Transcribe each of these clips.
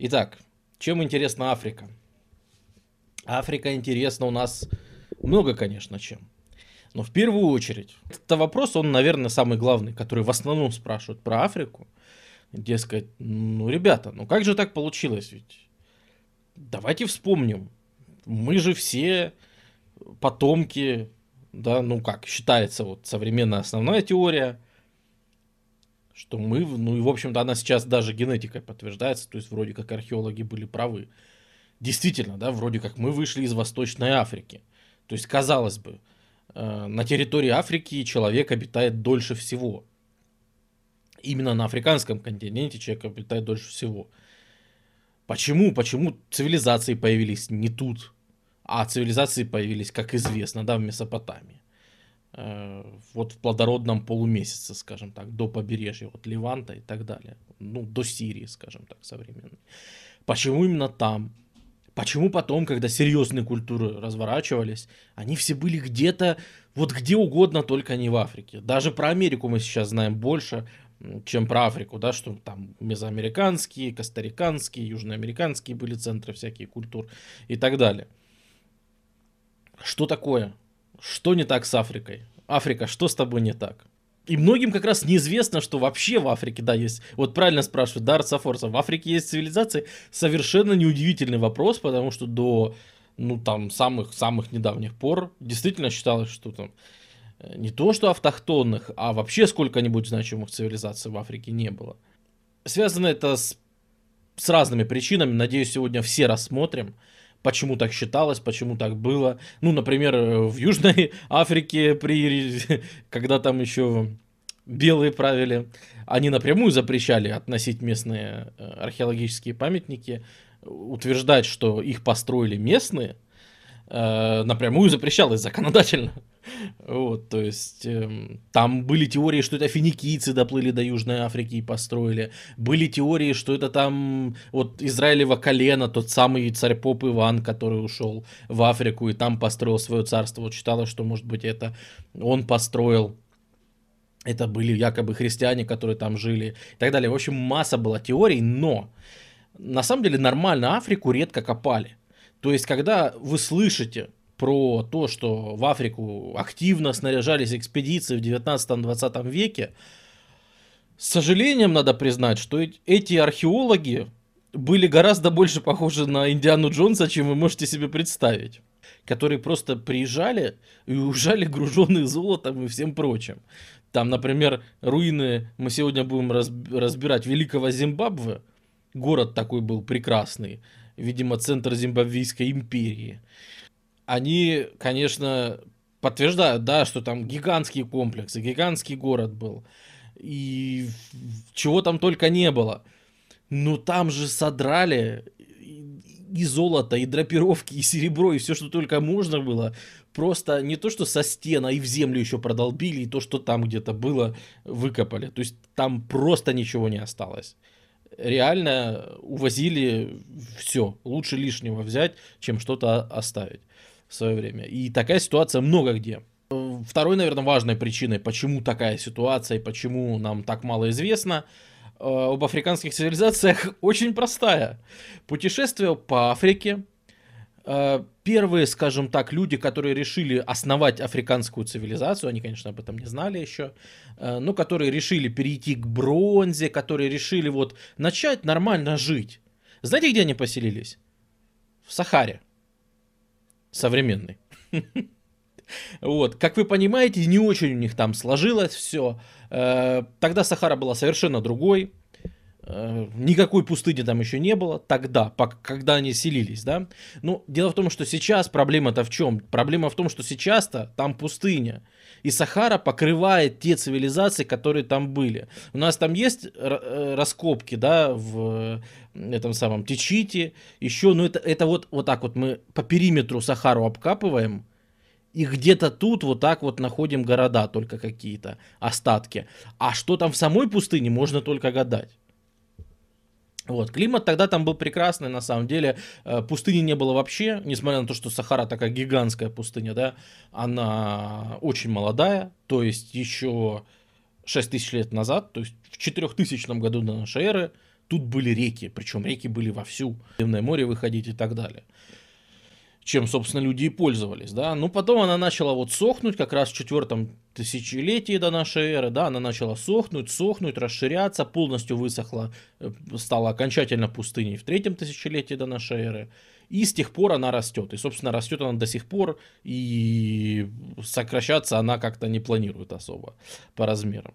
Итак, чем интересна Африка? Африка интересна у нас много, конечно, чем. Но в первую очередь, это вопрос, он, наверное, самый главный, который в основном спрашивают про Африку. Дескать, ну, ребята, ну как же так получилось? Ведь давайте вспомним. Мы же все потомки, да, ну как, считается вот современная основная теория, что мы, ну и в общем-то она сейчас даже генетикой подтверждается, то есть вроде как археологи были правы. Действительно, да, вроде как мы вышли из Восточной Африки. То есть, казалось бы, э, на территории Африки человек обитает дольше всего. Именно на африканском континенте человек обитает дольше всего. Почему? Почему цивилизации появились не тут, а цивилизации появились, как известно, да, в Месопотамии. Э, вот в плодородном полумесяце, скажем так, до побережья, вот Ливанта и так далее. Ну, до Сирии, скажем так, современной. Почему именно там? Почему потом, когда серьезные культуры разворачивались, они все были где-то, вот где угодно, только не в Африке. Даже про Америку мы сейчас знаем больше, чем про Африку, да, что там мезоамериканские, костариканские, южноамериканские были центры всякие культур и так далее. Что такое? Что не так с Африкой? Африка, что с тобой не так? И многим как раз неизвестно, что вообще в Африке, да, есть, вот правильно спрашивают, да, Арцафорса, в Африке есть цивилизации, совершенно неудивительный вопрос, потому что до, ну, там, самых-самых недавних пор действительно считалось, что там э, не то, что автохтонных, а вообще сколько-нибудь значимых цивилизаций в Африке не было. Связано это с, с разными причинами, надеюсь, сегодня все рассмотрим почему так считалось, почему так было. Ну, например, в Южной Африке, при, когда там еще белые правили, они напрямую запрещали относить местные э, археологические памятники, утверждать, что их построили местные, э, напрямую запрещалось законодательно. Вот, то есть э, там были теории, что это финикийцы доплыли до Южной Африки и построили. Были теории, что это там вот Израилево колено, тот самый царь Поп Иван, который ушел в Африку и там построил свое царство. Вот считалось, что может быть это он построил. Это были якобы христиане, которые там жили и так далее. В общем, масса была теорий, но на самом деле нормально Африку редко копали. То есть, когда вы слышите про то, что в Африку активно снаряжались экспедиции в 19-20 веке, с сожалением надо признать, что эти археологи были гораздо больше похожи на Индиану Джонса, чем вы можете себе представить. Которые просто приезжали и уезжали груженные золотом и всем прочим. Там, например, руины мы сегодня будем разбирать Великого Зимбабве. Город такой был прекрасный. Видимо, центр Зимбабвийской империи они, конечно, подтверждают, да, что там гигантские комплексы, гигантский город был. И чего там только не было. Но там же содрали и золото, и драпировки, и серебро, и все, что только можно было. Просто не то, что со стен, а и в землю еще продолбили, и то, что там где-то было, выкопали. То есть там просто ничего не осталось. Реально увозили все. Лучше лишнего взять, чем что-то оставить в свое время. И такая ситуация много где. Второй, наверное, важной причиной, почему такая ситуация и почему нам так мало известно э, об африканских цивилизациях, очень простая. Путешествие по Африке. Э, первые, скажем так, люди, которые решили основать африканскую цивилизацию, они, конечно, об этом не знали еще, э, но которые решили перейти к бронзе, которые решили вот начать нормально жить. Знаете, где они поселились? В Сахаре современный. Вот, как вы понимаете, не очень у них там сложилось все. Э, тогда Сахара была совершенно другой. Э, никакой пустыни там еще не было тогда, когда они селились, да. Ну, дело в том, что сейчас проблема-то в чем? Проблема в том, что сейчас-то там пустыня. И Сахара покрывает те цивилизации, которые там были. У нас там есть э, раскопки, да, в этом самом Тичите, еще, ну это, это вот, вот так вот мы по периметру Сахару обкапываем, и где-то тут вот так вот находим города только какие-то, остатки. А что там в самой пустыне, можно только гадать. Вот, климат тогда там был прекрасный, на самом деле, э, пустыни не было вообще, несмотря на то, что Сахара такая гигантская пустыня, да, она очень молодая, то есть еще 6 тысяч лет назад, то есть в 4000 году до нашей эры, тут были реки, причем реки были вовсю, в море выходить и так далее. Чем, собственно, люди и пользовались, да. Ну, потом она начала вот сохнуть, как раз в четвертом тысячелетии до нашей эры, да, она начала сохнуть, сохнуть, расширяться, полностью высохла, э, стала окончательно пустыней в третьем тысячелетии до нашей эры. И с тех пор она растет. И, собственно, растет она до сих пор, и сокращаться она как-то не планирует особо по размерам.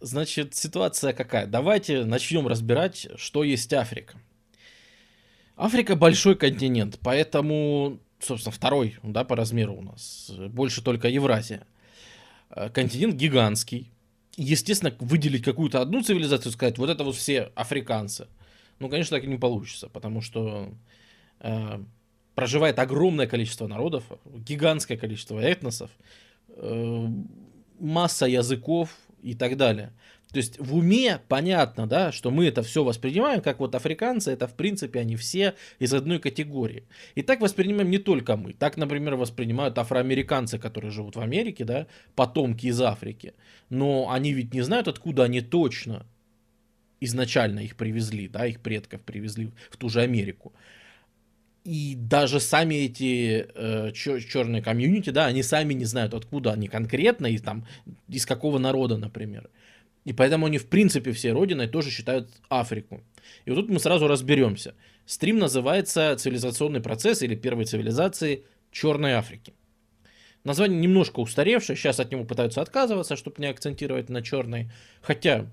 Значит, ситуация какая? Давайте начнем разбирать, что есть Африка. Африка большой континент, поэтому, собственно, второй, да, по размеру у нас. Больше только Евразия. Э, континент гигантский. Естественно, выделить какую-то одну цивилизацию, сказать, вот это вот все африканцы. Ну, конечно, так и не получится, потому что э, проживает огромное количество народов, гигантское количество этносов, э, масса языков и так далее. То есть в уме понятно, да, что мы это все воспринимаем, как вот африканцы, это в принципе они все из одной категории. И так воспринимаем не только мы. Так, например, воспринимают афроамериканцы, которые живут в Америке, да, потомки из Африки. Но они ведь не знают, откуда они точно изначально их привезли, да, их предков привезли в ту же Америку. И даже сами эти э, черные комьюнити, да, они сами не знают, откуда они конкретно, и там, из какого народа, например. И поэтому они, в принципе, все родиной тоже считают Африку. И вот тут мы сразу разберемся. Стрим называется «Цивилизационный процесс» или «Первой цивилизации Черной Африки». Название немножко устаревшее, сейчас от него пытаются отказываться, чтобы не акцентировать на черной. Хотя,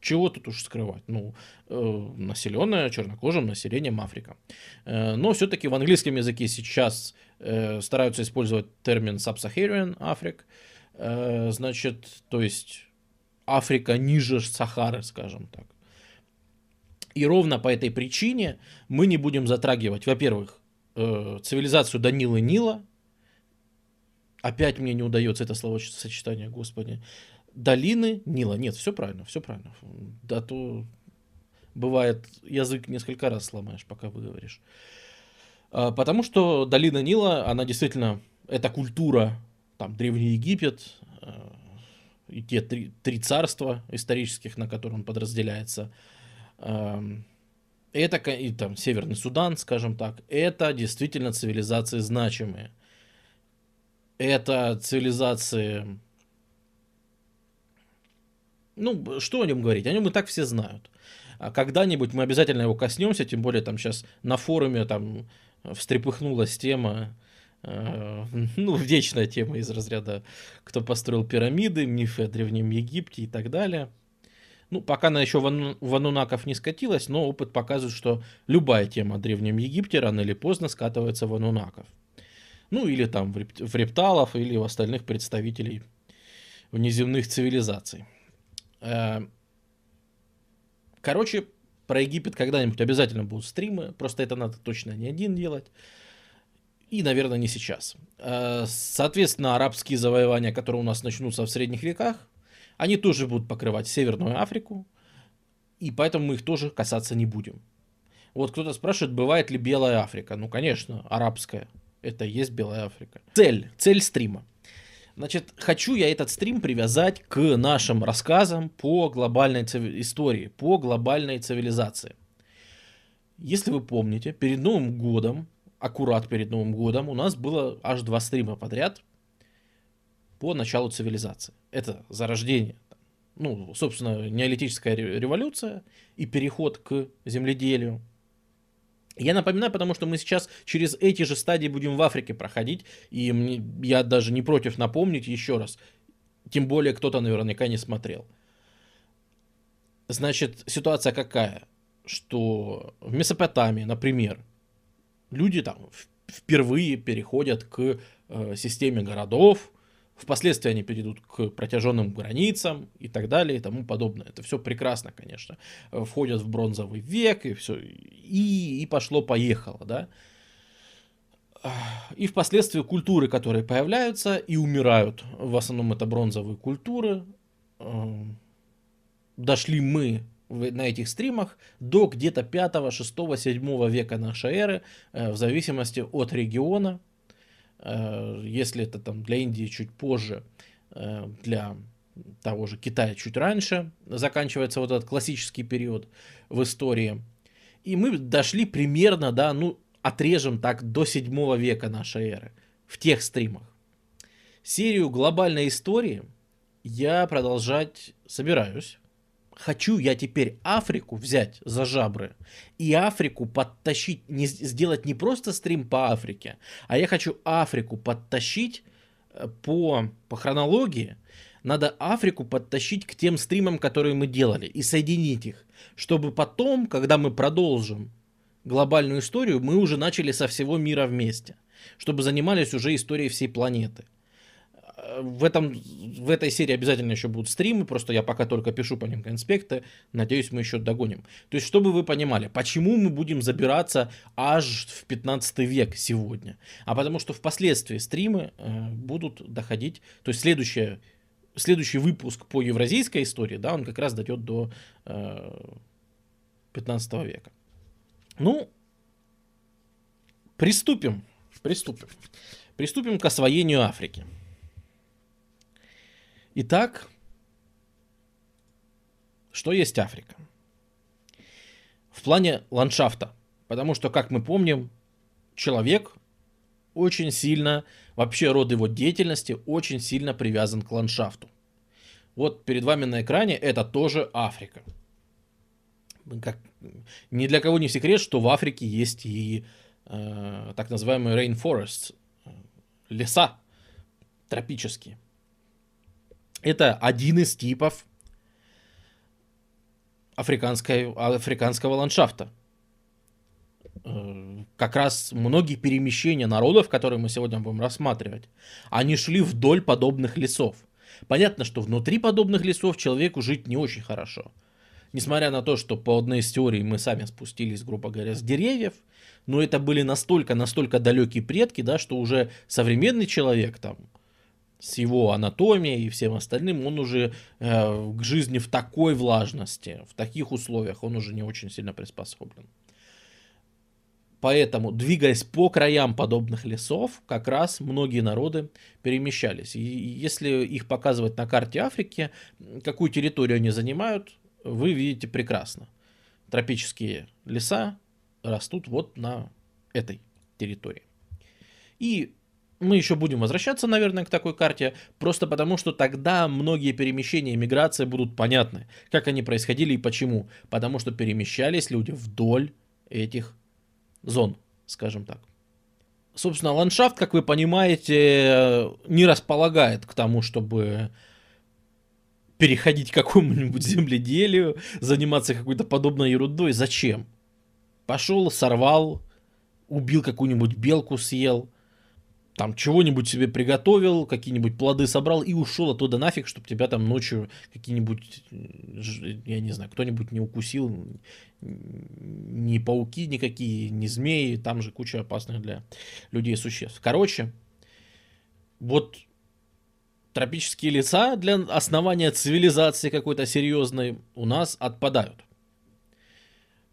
чего, тут уж скрывать? Ну, э, населенная чернокожим населением Африка. Э, но все-таки в английском языке сейчас э, стараются использовать термин Sub-Saharan Э, значит, то есть Африка ниже Сахары, скажем так. И ровно по этой причине мы не будем затрагивать, во-первых, э, цивилизацию Данилы Нила. Опять мне не удается это словосочетание, господи. Долины Нила. Нет, все правильно, все правильно. Да то бывает язык несколько раз сломаешь, пока выговоришь. А, потому что долина Нила, она действительно, это культура там Древний Египет, э, и те три, три царства исторических, на котором подразделяется. Эм, это и там Северный Судан, скажем так, это действительно цивилизации значимые. Это цивилизации... Ну, что о нем говорить? О нем и так все знают. А когда-нибудь мы обязательно его коснемся, тем более там сейчас на форуме там встрепыхнулась тема ну, вечная тема из разряда, кто построил пирамиды, мифы о Древнем Египте и так далее. Ну, пока она еще в Анунаков не скатилась, но опыт показывает, что любая тема о Древнем Египте рано или поздно скатывается в Анунаков. Ну, или там в, реп- в репталов, или в остальных представителей внеземных цивилизаций. Э, короче, про Египет когда-нибудь обязательно будут стримы, просто это надо точно не один делать. И, наверное, не сейчас. Э, соответственно, арабские завоевания, которые у нас начнутся в средних веках, они тоже будут покрывать Северную Африку, и поэтому мы их тоже касаться не будем. Вот кто-то спрашивает, бывает ли Белая Африка. Ну, конечно, арабская. Это и есть Белая Африка. Цель, цель стрима. Значит, хочу я этот стрим привязать к нашим рассказам по глобальной цив... истории, по глобальной цивилизации. Если вы помните, перед Новым годом аккурат перед Новым годом у нас было аж два стрима подряд по началу цивилизации. Это зарождение, ну, собственно, неолитическая революция и переход к земледелию. Я напоминаю, потому что мы сейчас через эти же стадии будем в Африке проходить, и мне, я даже не против напомнить еще раз. Тем более кто-то наверняка не смотрел. Значит, ситуация какая? Что в Месопотамии, например, люди там впервые переходят к э, системе городов, впоследствии они перейдут к протяженным границам и так далее и тому подобное. Это все прекрасно, конечно. Э, входят в бронзовый век и все, и, и пошло-поехало, да. И впоследствии культуры, которые появляются и умирают, в основном это бронзовые культуры, э, дошли мы на этих стримах до где-то 5, 6, 7 века нашей эры, э, в зависимости от региона. Э, если это там для Индии чуть позже, э, для того же Китая чуть раньше, заканчивается вот этот классический период в истории. И мы дошли примерно, да, ну, отрежем так до 7 века нашей эры в тех стримах. Серию глобальной истории я продолжать собираюсь. Хочу я теперь Африку взять за жабры и Африку подтащить, не, сделать не просто стрим по Африке, а я хочу Африку подтащить э, по, по хронологии, надо Африку подтащить к тем стримам, которые мы делали, и соединить их, чтобы потом, когда мы продолжим глобальную историю, мы уже начали со всего мира вместе, чтобы занимались уже историей всей планеты в, этом, в этой серии обязательно еще будут стримы, просто я пока только пишу по ним конспекты, надеюсь, мы еще догоним. То есть, чтобы вы понимали, почему мы будем забираться аж в 15 век сегодня. А потому что впоследствии стримы э, будут доходить, то есть следующее, следующий выпуск по евразийской истории, да, он как раз дойдет до э, 15 века. Ну, приступим, приступим. Приступим к освоению Африки. Итак, что есть Африка? В плане ландшафта. Потому что, как мы помним, человек очень сильно, вообще род его деятельности очень сильно привязан к ландшафту. Вот перед вами на экране это тоже Африка. Как, ни для кого не секрет, что в Африке есть и э, так называемые rainforests, э, леса тропические. Это один из типов африканской, африканского ландшафта. Э, как раз многие перемещения народов, которые мы сегодня будем рассматривать, они шли вдоль подобных лесов. Понятно, что внутри подобных лесов человеку жить не очень хорошо. Несмотря на то, что по одной из теорий мы сами спустились, грубо говоря, с деревьев, но это были настолько, настолько далекие предки, да, что уже современный человек там, с его анатомией и всем остальным, он уже э, к жизни в такой влажности, в таких условиях, он уже не очень сильно приспособлен. Поэтому, двигаясь по краям подобных лесов, как раз многие народы перемещались. И если их показывать на карте Африки, какую территорию они занимают, вы видите прекрасно. Тропические леса растут вот на этой территории. И мы еще будем возвращаться, наверное, к такой карте, просто потому что тогда многие перемещения и миграции будут понятны, как они происходили и почему. Потому что перемещались люди вдоль этих зон, скажем так. Собственно, ландшафт, как вы понимаете, не располагает к тому, чтобы переходить к какому-нибудь земледелию, заниматься какой-то подобной ерундой. Зачем? Пошел, сорвал, убил какую-нибудь белку, съел – там чего-нибудь себе приготовил, какие-нибудь плоды собрал и ушел оттуда нафиг, чтобы тебя там ночью какие-нибудь, я не знаю, кто-нибудь не укусил, ни пауки никакие, ни змеи, там же куча опасных для людей существ. Короче, вот тропические леса для основания цивилизации какой-то серьезной у нас отпадают.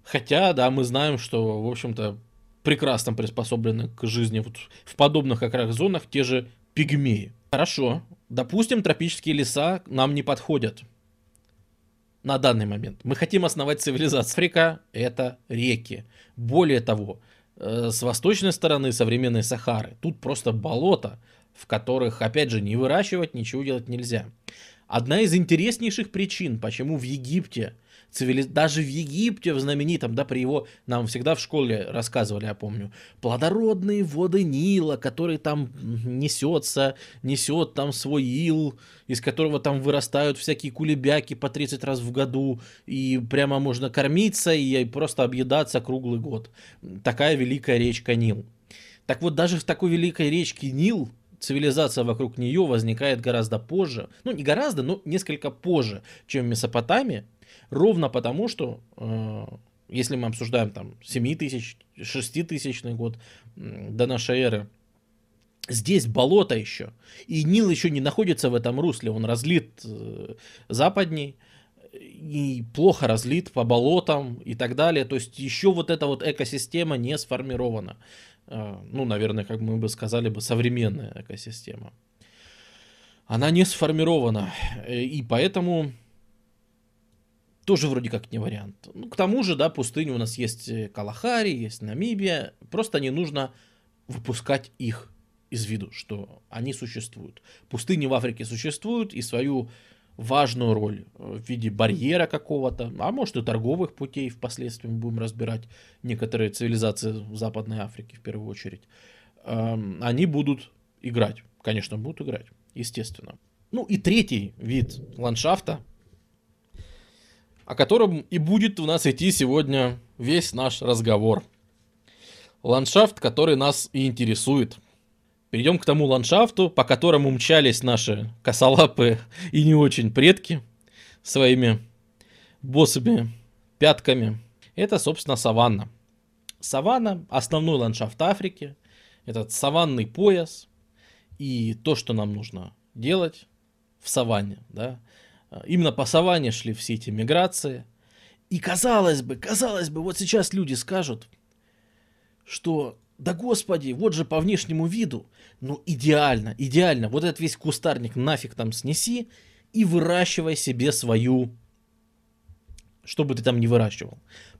Хотя, да, мы знаем, что, в общем-то, прекрасно приспособлены к жизни вот в подобных как раз зонах те же пигмеи. Хорошо, допустим, тропические леса нам не подходят на данный момент. Мы хотим основать цивилизацию. Африка – это реки. Более того, э, с восточной стороны современной Сахары тут просто болото, в которых, опять же, не выращивать, ничего делать нельзя. Одна из интереснейших причин, почему в Египте цивилиз... даже в Египте, в знаменитом, да, при его, нам всегда в школе рассказывали, я помню, плодородные воды Нила, который там несется, несет там свой ил, из которого там вырастают всякие кулебяки по 30 раз в году, и прямо можно кормиться и просто объедаться круглый год. Такая великая речка Нил. Так вот, даже в такой великой речке Нил цивилизация вокруг нее возникает гораздо позже, ну не гораздо, но несколько позже, чем в Месопотамии, Ровно потому, что э, если мы обсуждаем там 7 тысяч, 6 тысячный год до нашей эры, здесь болото еще, и Нил еще не находится в этом русле, он разлит э, западней, и плохо разлит по болотам и так далее. То есть еще вот эта вот экосистема не сформирована. Э, ну, наверное, как мы бы сказали бы, современная экосистема. она не сформирована. Э, и поэтому тоже вроде как не вариант. Ну, к тому же, да, пустыни у нас есть э, Калахари, есть Намибия. Просто не нужно выпускать их из виду, что они существуют. Пустыни в Африке существуют и свою важную роль в виде барьера какого-то, а может и торговых путей впоследствии мы будем разбирать некоторые цивилизации Западной Африке в первую очередь, эм, они будут играть. Конечно, будут играть, естественно. Ну и третий вид ландшафта, о котором и будет у нас идти сегодня весь наш разговор. Ландшафт, который нас и интересует. Перейдем к тому ландшафту, по которому мчались наши косолапые и не очень предки своими босыми пятками. Это, собственно, саванна. Саванна – основной ландшафт Африки. Этот саванный пояс. И то, что нам нужно делать в саванне, да, именно по саванне шли все эти миграции. И казалось бы, казалось бы, вот сейчас люди скажут, что да господи, вот же по внешнему виду, ну идеально, идеально, вот этот весь кустарник нафиг там снеси и выращивай себе свою, что бы ты там не выращивал.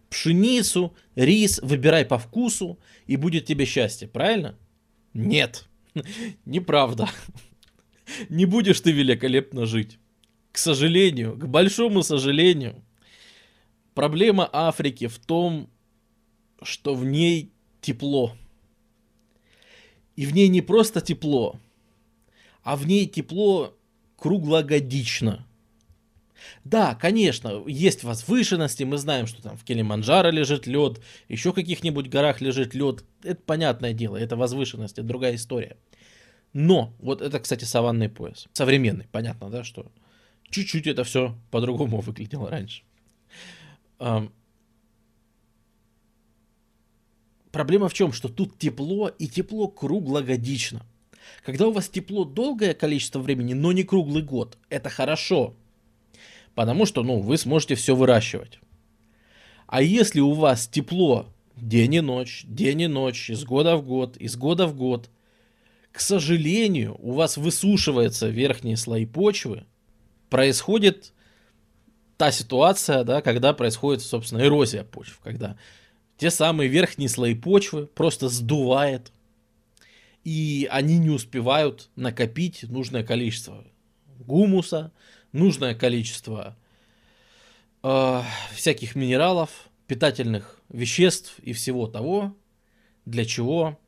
Пшеницу, рис, выбирай по вкусу, и будет тебе счастье, правильно? Нет, неправда. Не будешь ты великолепно жить к сожалению, к большому сожалению, проблема Африки в том, что в ней тепло. И в ней не просто тепло, а в ней тепло круглогодично. Да, конечно, есть возвышенности, мы знаем, что там в Килиманджаро лежит лед, еще в каких-нибудь горах лежит лед. Это понятное дело, это возвышенность, это другая история. Но, вот это, кстати, саванный пояс. Современный, понятно, да, что чуть-чуть это все по-другому выглядело раньше. Проблема в чем? Что тут тепло и тепло круглогодично. Когда у вас тепло долгое количество времени, но не круглый год, это хорошо. Потому что, ну, вы сможете все выращивать. А если у вас тепло день и ночь, день и ночь, из года в год, из года в год, к сожалению, у вас высушиваются верхние слои почвы, происходит та ситуация, да, когда происходит, собственно, эрозия почв, когда те самые верхние слои почвы просто сдувает, и они не успевают накопить нужное количество гумуса, нужное количество э, всяких минералов, питательных веществ и всего того, для чего,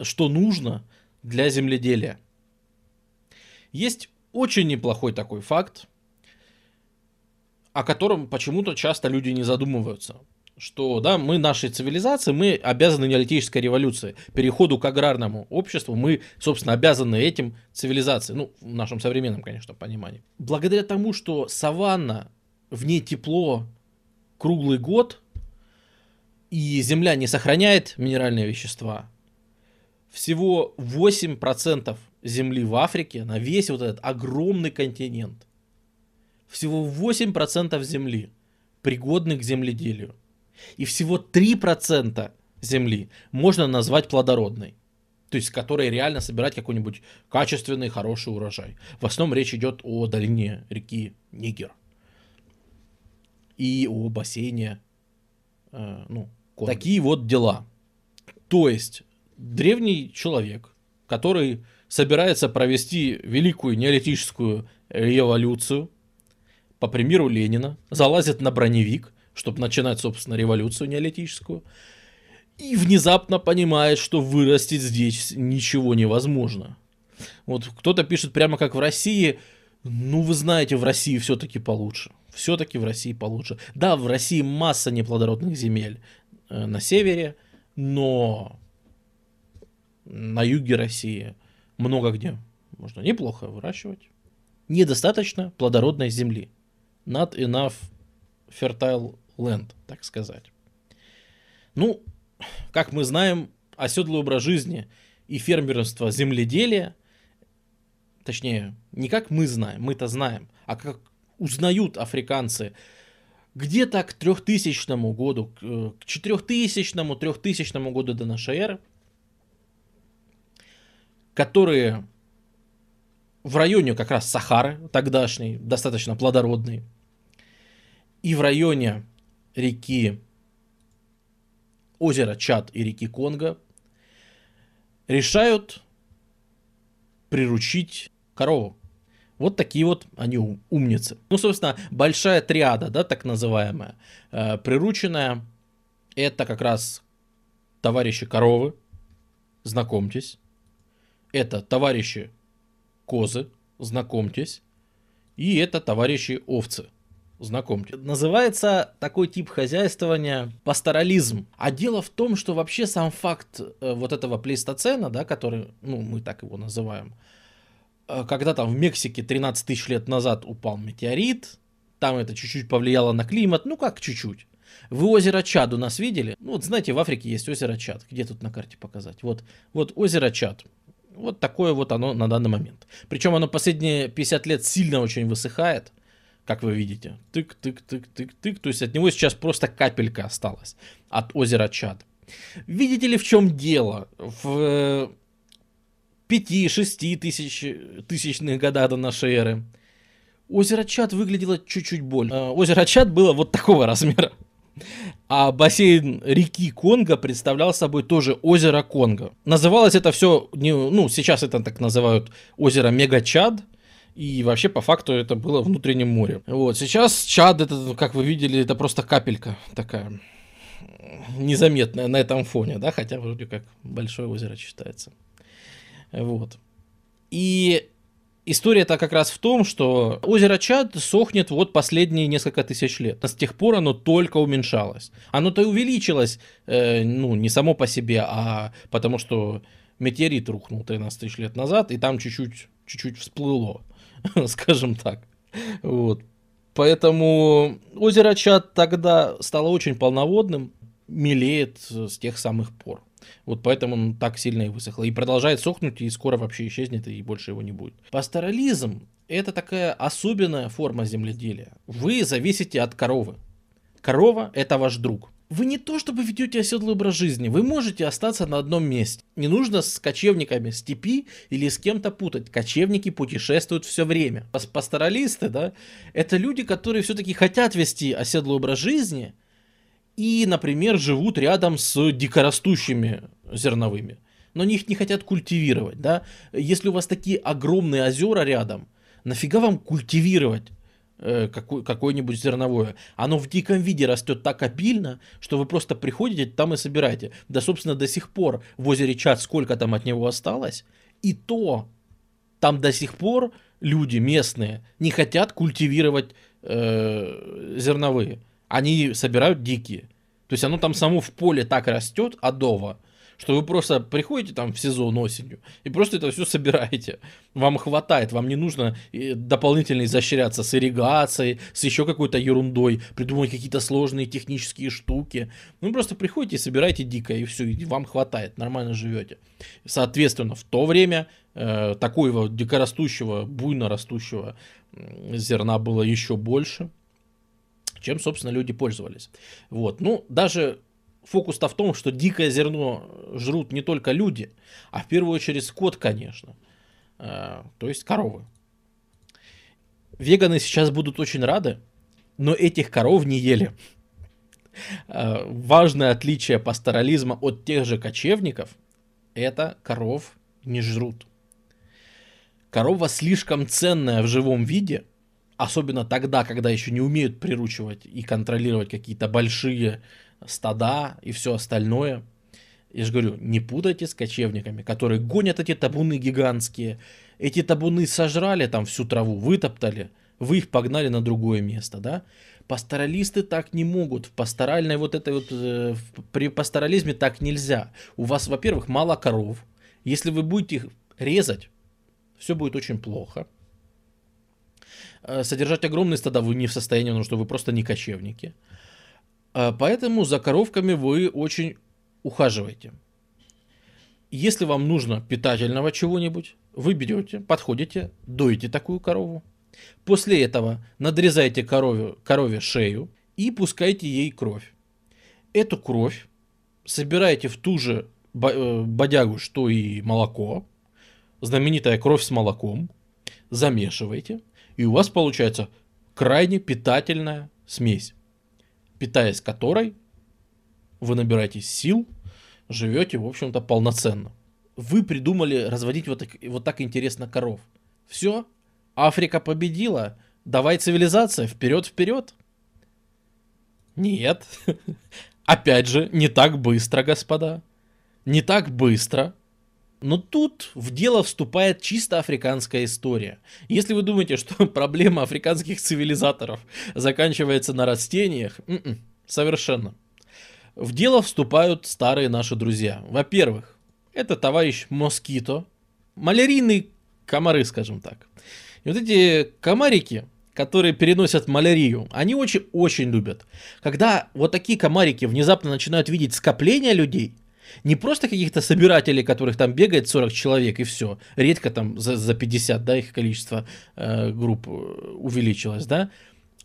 что нужно для земледелия. Есть очень неплохой такой факт, о котором почему-то часто люди не задумываются. Что, да, мы нашей цивилизации, мы обязаны неолитической революции, переходу к аграрному обществу, мы, собственно, обязаны этим цивилизации, ну, в нашем современном, конечно, понимании. Благодаря тому, что саванна, в ней тепло круглый год, и земля не сохраняет минеральные вещества, всего 8% земли в Африке, на весь вот этот огромный континент, всего 8% земли пригодны к земледелию. И всего 3% земли можно назвать плодородной. То есть, которой реально собирать какой-нибудь качественный, хороший урожай. В основном речь идет о долине реки Нигер. И о бассейне, э, ну, Конго. Такие вот дела. То есть, древний человек, который собирается провести великую неолитическую революцию, по примеру Ленина, залазит на броневик, чтобы начинать, собственно, революцию неолитическую, и внезапно понимает, что вырастить здесь ничего невозможно. Вот кто-то пишет прямо как в России, ну вы знаете, в России все-таки получше. Все-таки в России получше. Да, в России масса неплодородных земель э, на севере, но на юге России много где можно неплохо выращивать. Недостаточно плодородной земли. Not enough fertile land, так сказать. Ну, как мы знаем, оседлый образ жизни и фермерство земледелия, точнее, не как мы знаем, мы-то знаем, а как узнают африканцы где-то к 3000 году, к 4000-3000 году до нашей эры, которые в районе как раз Сахары тогдашней, достаточно плодородной, и в районе реки озера Чад и реки Конго решают приручить корову. Вот такие вот они умницы. Ну, собственно, большая триада, да, так называемая, э, прирученная, это как раз товарищи коровы, знакомьтесь. Это товарищи козы, знакомьтесь. И это товарищи овцы, знакомьтесь. Называется такой тип хозяйствования пасторализм. А дело в том, что вообще сам факт э, вот этого плейстоцена, да, который, ну, мы так его называем, Э, когда там в Мексике 13 тысяч лет назад упал метеорит, там это чуть-чуть повлияло на климат, ну как чуть-чуть. Вы озеро Чад у нас видели? Ну вот знаете, в Африке есть озеро Чад. Где тут на карте показать? Вот, вот озеро Чад. Вот такое вот оно на данный момент. Причем оно последние 50 лет сильно очень высыхает, как вы видите. Тык, тык, тык, тык, тык. То есть от него сейчас просто капелька осталась от озера Чад. Видите ли, в чем дело? В 5-6 тысяч, тысячных годах до нашей эры. Озеро Чат выглядело чуть-чуть больше. Э, озеро Чат было вот такого размера. А бассейн реки Конго представлял собой тоже озеро Конго. Называлось это все, ну, сейчас это так называют озеро Мега-Чад. И вообще, по факту, это было внутреннем море. Вот, сейчас Чад, это, как вы видели, это просто капелька такая незаметная на этом фоне, да, хотя вроде как большое озеро считается. Вот. И История-то как раз в том, что озеро Чад сохнет вот последние несколько тысяч лет. С тех пор оно только уменьшалось. Оно-то и увеличилось, э, ну, не само по себе, а потому что метеорит рухнул 13 тысяч лет назад, и там чуть-чуть, чуть-чуть всплыло, скажем так. Вот. Поэтому озеро Чад тогда стало очень полноводным, мелеет с тех самых пор. Вот поэтому он так сильно и высохло. И продолжает сохнуть, и скоро вообще исчезнет, и больше его не будет. Пасторализм – это такая особенная форма земледелия. Вы зависите от коровы. Корова – это ваш друг. Вы не то чтобы ведете оседлый образ жизни, вы можете остаться на одном месте. Не нужно с кочевниками степи или с кем-то путать. Кочевники путешествуют все время. Пасторалисты, да, это люди, которые все-таки хотят вести оседлый образ жизни, и, например, живут рядом с дикорастущими зерновыми. Но они их не хотят культивировать, да. Если у вас такие огромные озера рядом, нафига вам культивировать э, какой, какое-нибудь зерновое? Оно в диком виде растет так обильно, что вы просто приходите там и собираете. Да, собственно, до сих пор в озере Чат сколько там от него осталось, и то там до сих пор люди местные не хотят культивировать э, зерновые они собирают дикие. То есть оно там само в поле так растет, адово, что вы просто приходите там в сезон осенью и просто это все собираете. Вам хватает, вам не нужно э, дополнительно изощряться с ирригацией, с еще какой-то ерундой, придумывать какие-то сложные технические штуки. Вы просто приходите и собираете дикое, и все, и вам хватает, нормально живете. Соответственно, в то время э, такого дикорастущего, буйно растущего зерна было еще больше – чем, собственно, люди пользовались. Вот. Ну, даже фокус-то в том, что дикое зерно жрут не только люди, а в первую очередь скот, конечно. Э, то есть коровы. Веганы сейчас будут очень рады, но этих коров не ели. Э, важное отличие пасторализма от тех же кочевников – это коров не жрут. Корова слишком ценная в живом виде – особенно тогда, когда еще не умеют приручивать и контролировать какие-то большие стада и все остальное. Я же говорю, не путайте с кочевниками, которые гонят эти табуны гигантские. Эти табуны сожрали там всю траву, вытоптали, вы их погнали на другое место, да? Пасторалисты так не могут. В пасторальной вот этой вот, э, при пасторализме так нельзя. У вас, во-первых, мало коров. Если вы будете их резать, все будет очень плохо. Э, содержать огромные стада вы не в состоянии, потому что вы просто не кочевники. Э, поэтому за коровками вы очень ухаживаете. Если вам нужно питательного чего-нибудь, вы берете, подходите, доите такую корову. После этого надрезаете корове, корове шею и пускаете ей кровь. Эту кровь собираете в ту же э, бодягу, что и молоко, знаменитая кровь с молоком – замешиваете, и у вас получается крайне питательная смесь, питаясь которой вы набираетесь сил, живете, в общем-то, полноценно. Вы придумали разводить вот так, вот так интересно коров. Все, Африка победила, давай цивилизация, вперед, вперед. Нет, опять же, не так быстро, господа, не так быстро. Но тут в дело вступает чисто африканская история. Если вы думаете, что проблема африканских цивилизаторов заканчивается на растениях, м-м, совершенно. В дело вступают старые наши друзья. Во-первых, это товарищ Москито, малярийные комары, скажем так. И вот эти комарики, которые переносят малярию, они очень-очень любят. Когда вот такие комарики внезапно начинают видеть скопление людей, не просто каких-то собирателей, которых там бегает 40 человек и все. Редко там за, за 50, да, их количество э, групп э, увеличилось, да.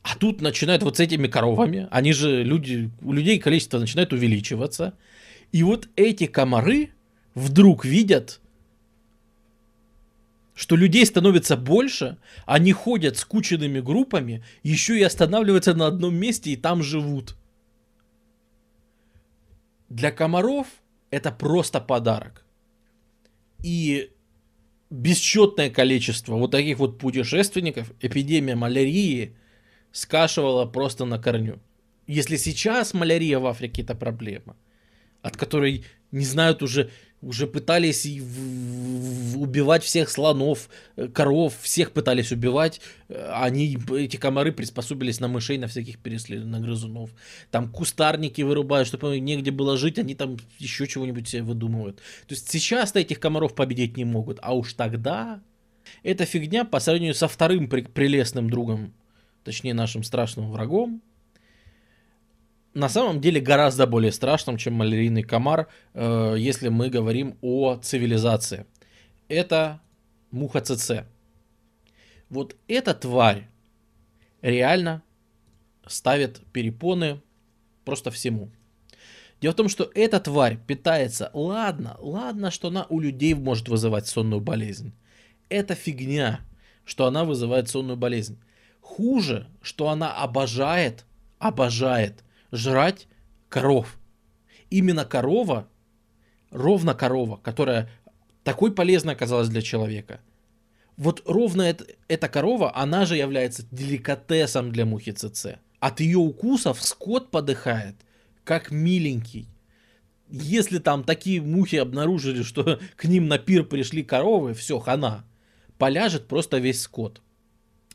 А тут начинают вот с этими коровами, они же люди, у людей количество начинает увеличиваться. И вот эти комары вдруг видят, что людей становится больше, они ходят скученными группами, еще и останавливаются на одном месте и там живут. Для комаров это просто подарок. И бесчетное количество вот таких вот путешественников, эпидемия малярии скашивала просто на корню. Если сейчас малярия в Африке это проблема, от которой не знают уже уже пытались убивать всех слонов, э, коров, всех пытались убивать. Э, они, эти комары приспособились на мышей, на всяких переслед... на грызунов. Там кустарники вырубают, чтобы негде было жить, они там еще чего-нибудь себе выдумывают. То есть сейчас-то этих комаров победить не могут, а уж тогда эта фигня по сравнению со вторым прелестным другом, точнее нашим страшным врагом, на самом деле гораздо более страшным, чем малярийный комар, э, если мы говорим о цивилизации. Это муха ЦЦ. Вот эта тварь реально ставит перепоны просто всему. Дело в том, что эта тварь питается, ладно, ладно, что она у людей может вызывать сонную болезнь. Это фигня, что она вызывает сонную болезнь. Хуже, что она обожает, обожает жрать коров. Именно корова, ровно корова, которая такой полезной оказалась для человека. Вот ровно это, эта корова, она же является деликатесом для мухи ЦЦ. От ее укусов скот подыхает, как миленький. Если там такие мухи обнаружили, что к ним на пир пришли коровы, все, хана. Поляжет просто весь скот.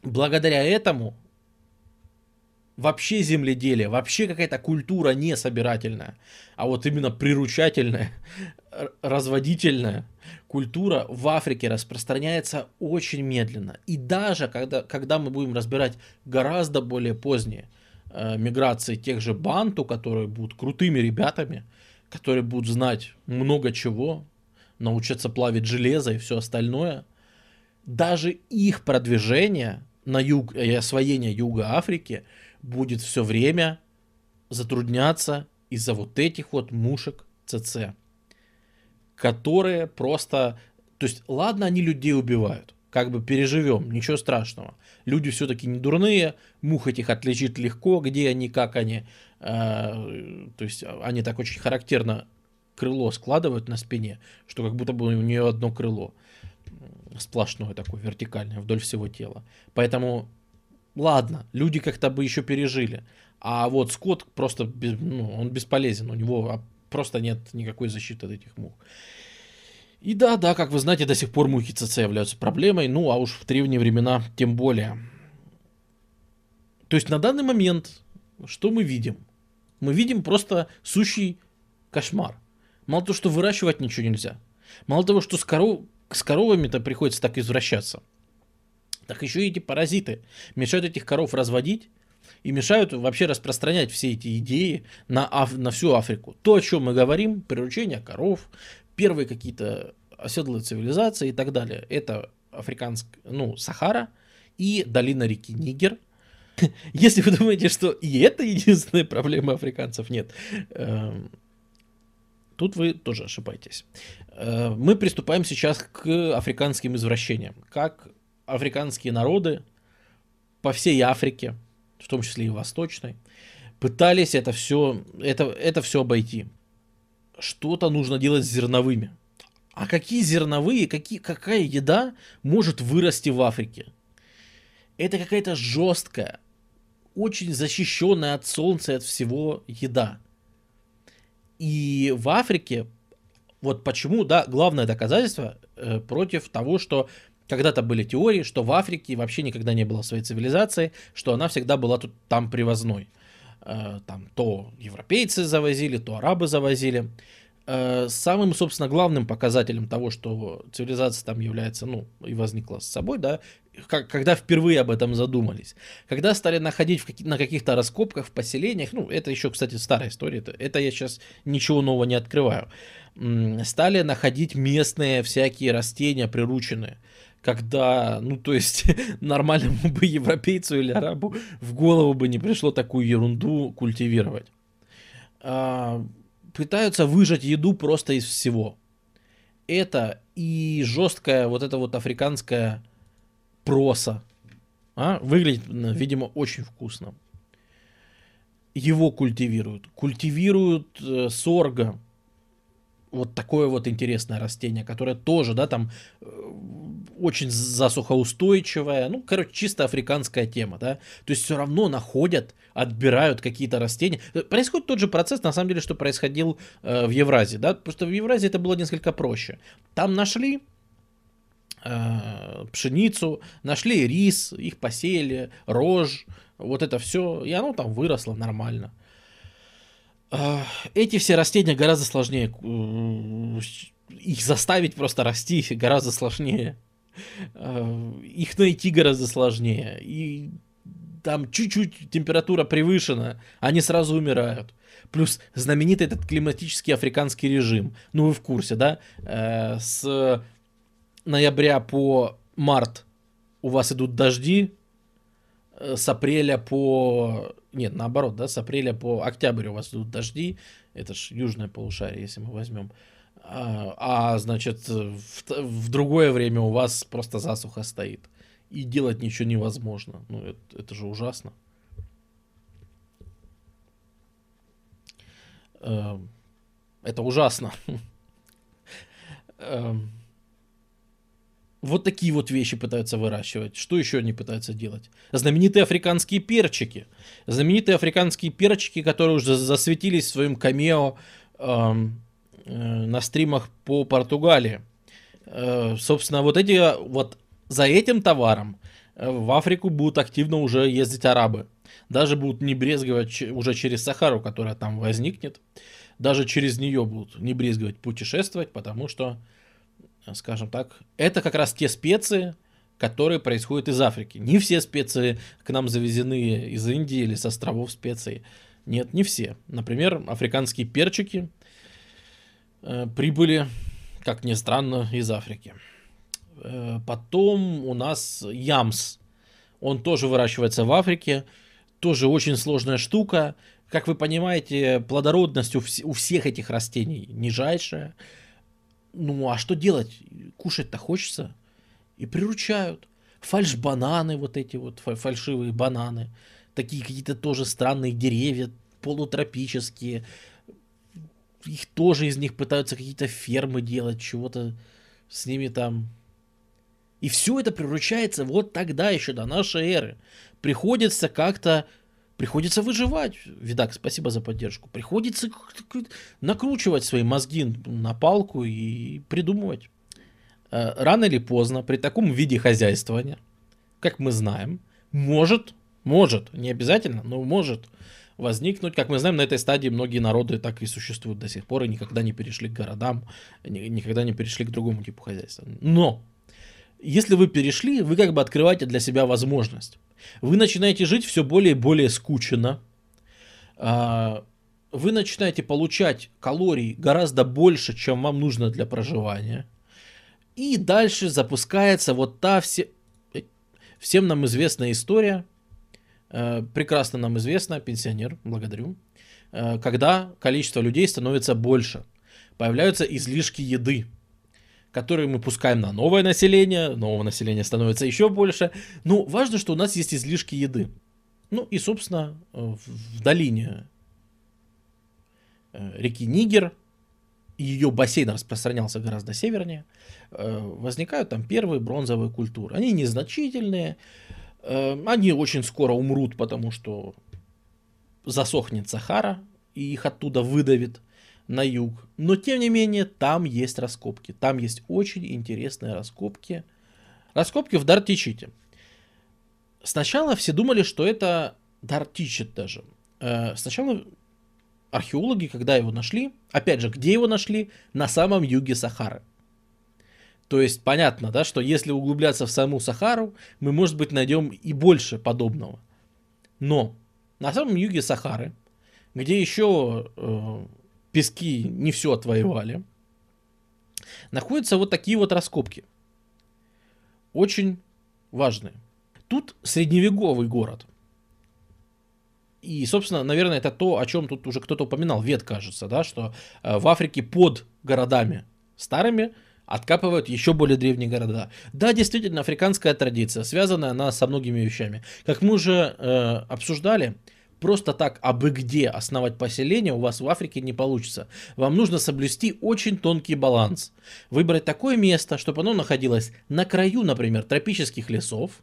Благодаря этому вообще земледелие, вообще какая-то культура не собирательная, а вот именно приручательная, разводительная культура в Африке распространяется очень медленно. И даже когда, когда мы будем разбирать гораздо более поздние э, миграции тех же банту, которые будут крутыми ребятами, которые будут знать много чего, научатся плавить железо и все остальное, даже их продвижение на юг и освоение Юга Африки – будет все время затрудняться из-за вот этих вот мушек ЦЦ, которые просто... То есть, ладно, они людей убивают, как бы переживем, ничего страшного. Люди все-таки не дурные, мух этих отличить легко, где они, как они. Э, то есть, они так очень характерно крыло складывают на спине, что как будто бы у нее одно крыло сплошное такое, вертикальное, вдоль всего тела. Поэтому ладно, люди как-то бы еще пережили. А вот Скотт просто, ну, он бесполезен, у него просто нет никакой защиты от этих мух. И да, да, как вы знаете, до сих пор мухи ЦЦ являются проблемой, ну а уж в древние времена тем более. То есть на данный момент, что мы видим? Мы видим просто сущий кошмар. Мало того, что выращивать ничего нельзя. Мало того, что с, коров... с коровами-то приходится так извращаться так еще и эти паразиты мешают этих коров разводить и мешают вообще распространять все эти идеи на, Аф- на всю Африку. То, о чем мы говорим, приручение коров, первые какие-то оседлые цивилизации и так далее. Это африканская, ну, Сахара и долина реки Нигер. Если вы думаете, что и это единственная проблема африканцев, нет. Эм, тут вы тоже ошибаетесь. Э, мы приступаем сейчас к африканским извращениям. Как африканские народы по всей Африке, в том числе и восточной, пытались это все, это, это все обойти. Что-то нужно делать с зерновыми. А какие зерновые, какие, какая еда может вырасти в Африке? Это какая-то жесткая, очень защищенная от солнца и от всего еда. И в Африке, вот почему, да, главное доказательство э, против того, что когда-то были теории, что в Африке вообще никогда не было своей цивилизации, что она всегда была тут там привозной. Э, там то европейцы завозили, то арабы завозили. Э, самым, собственно, главным показателем того, что цивилизация там является, ну, и возникла с собой, да, когда впервые об этом задумались. Когда стали находить в каких, на каких-то раскопках в поселениях, ну, это еще, кстати, старая история, это, это я сейчас ничего нового не открываю, стали находить местные всякие растения прирученные, когда, ну, то есть, нормальному бы европейцу или арабу в голову бы не пришло такую ерунду культивировать. А, пытаются выжать еду просто из всего. Это и жесткая вот эта вот африканская проса. А? Выглядит, видимо, очень вкусно. Его культивируют. Культивируют э, сорга. Вот такое вот интересное растение, которое тоже, да, там э, очень засухоустойчивая, ну, короче, чисто африканская тема, да. То есть все равно находят, отбирают какие-то растения. Происходит тот же процесс, на самом деле, что происходил э, в Евразии, да, просто в Евразии это было несколько проще. Там нашли э, пшеницу, нашли рис, их посеяли, рожь, вот это все, и оно там выросло нормально. Э, эти все растения гораздо сложнее э, их заставить просто расти гораздо сложнее. Их найти гораздо сложнее. И там чуть-чуть температура превышена, они сразу умирают. Плюс знаменитый этот климатический африканский режим. Ну, вы в курсе, да? Э, с ноября по март у вас идут дожди, э, с апреля по... Нет, наоборот, да, с апреля по октябрь у вас идут дожди. Это ж южное полушарие, если мы возьмем. А, а значит, в, в другое время у вас просто засуха стоит. И делать ничего невозможно. Ну, это, это же ужасно. Эм, это ужасно. Эм, вот такие вот вещи пытаются выращивать. Что еще они пытаются делать? Знаменитые африканские перчики. Знаменитые африканские перчики, которые уже засветились в своем камео эм, на стримах по Португалии. Э, собственно, вот эти вот за этим товаром э, в Африку будут активно уже ездить арабы. Даже будут не брезговать уже через Сахару, которая там возникнет. Даже через нее будут не брезговать путешествовать, потому что, скажем так, это как раз те специи, которые происходят из Африки. Не все специи к нам завезены из Индии или с островов специй. Нет, не все. Например, африканские перчики – Э, прибыли, как ни странно, из Африки. Э, потом у нас ямс. Он тоже выращивается в Африке. Тоже очень сложная штука. Как вы понимаете, плодородность у, вс- у всех этих растений нижайшая. Ну, а что делать? Кушать-то хочется. И приручают. Фальш-бананы, вот эти вот фальшивые бананы. Такие какие-то тоже странные деревья, полутропические их тоже из них пытаются какие-то фермы делать, чего-то с ними там. И все это превращается вот тогда еще до нашей эры. Приходится как-то приходится выживать. Видак, спасибо за поддержку. Приходится накручивать свои мозги на палку и придумывать. Э, рано или поздно, при таком виде хозяйствования, как мы знаем, может, может, не обязательно, но может возникнуть. Как мы знаем, на этой стадии многие народы так и существуют до сих пор и никогда не перешли к городам, никогда не перешли к другому типу хозяйства. Но если вы перешли, вы как бы открываете для себя возможность. Вы начинаете жить все более и более скучно. А, вы начинаете получать калорий гораздо больше, чем вам нужно для проживания. И дальше запускается вот та все, э, всем нам известная история прекрасно нам известно, пенсионер, благодарю, э, когда количество людей становится больше, появляются излишки еды. которые мы пускаем на новое население, нового населения становится еще больше. Но важно, что у нас есть излишки еды. Ну и, собственно, в долине э, реки Нигер, ее бассейн распространялся гораздо севернее, э, возникают там первые бронзовые культуры. Они незначительные, э, они очень скоро умрут, потому что засохнет Сахара, и их оттуда выдавит на юг. Но, тем не менее, там есть раскопки. Там есть очень интересные раскопки. Раскопки в Дартичите. Сначала все думали, что это Дартичит даже. Э, сначала археологи, когда его нашли, опять же, где его нашли? На самом юге Сахары. То есть понятно, да, что если углубляться в саму Сахару, мы, может быть, найдем и больше подобного. Но на самом юге Сахары, где еще э, пески не все отвоевали, находятся вот такие вот раскопки. Очень важные. Тут средневековый город. И, собственно, наверное, это то, о чем тут уже кто-то упоминал, Вет, кажется, да, что э, в Африке под городами старыми откапывают еще более древние города. Да, действительно, африканская традиция, связанная она со многими вещами. Как мы уже э, обсуждали, просто так абы где основать поселение у вас в Африке не получится. Вам нужно соблюсти очень тонкий баланс. Выбрать такое место, чтобы оно находилось на краю, например, тропических лесов,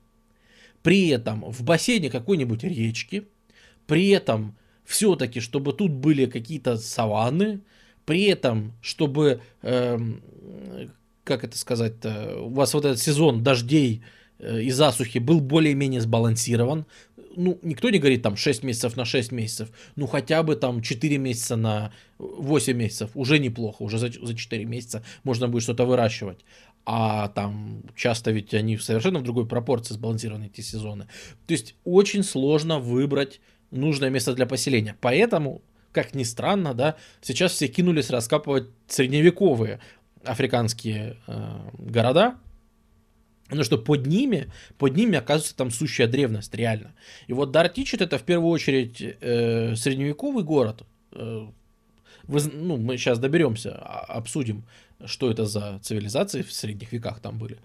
при этом в бассейне какой-нибудь речки, при этом все-таки, чтобы тут были какие-то саванны, при этом, чтобы, э, как это сказать, у вас вот этот сезон дождей э, и засухи был более-менее сбалансирован. Ну, никто не говорит там 6 месяцев на 6 месяцев, ну хотя бы там 4 месяца на 8 месяцев, уже неплохо, уже за, за 4 месяца можно будет что-то выращивать. А там часто ведь они совершенно в другой пропорции сбалансированы эти сезоны. То есть очень сложно выбрать нужное место для поселения. Поэтому, как ни странно, да, сейчас все кинулись раскапывать средневековые африканские э, города, ну что под ними, под ними оказывается там сущая древность, реально. И вот Дартичит это в первую очередь э, средневековый город. Э, вы, ну, мы сейчас доберемся, обсудим, что это за цивилизации в средних веках там были.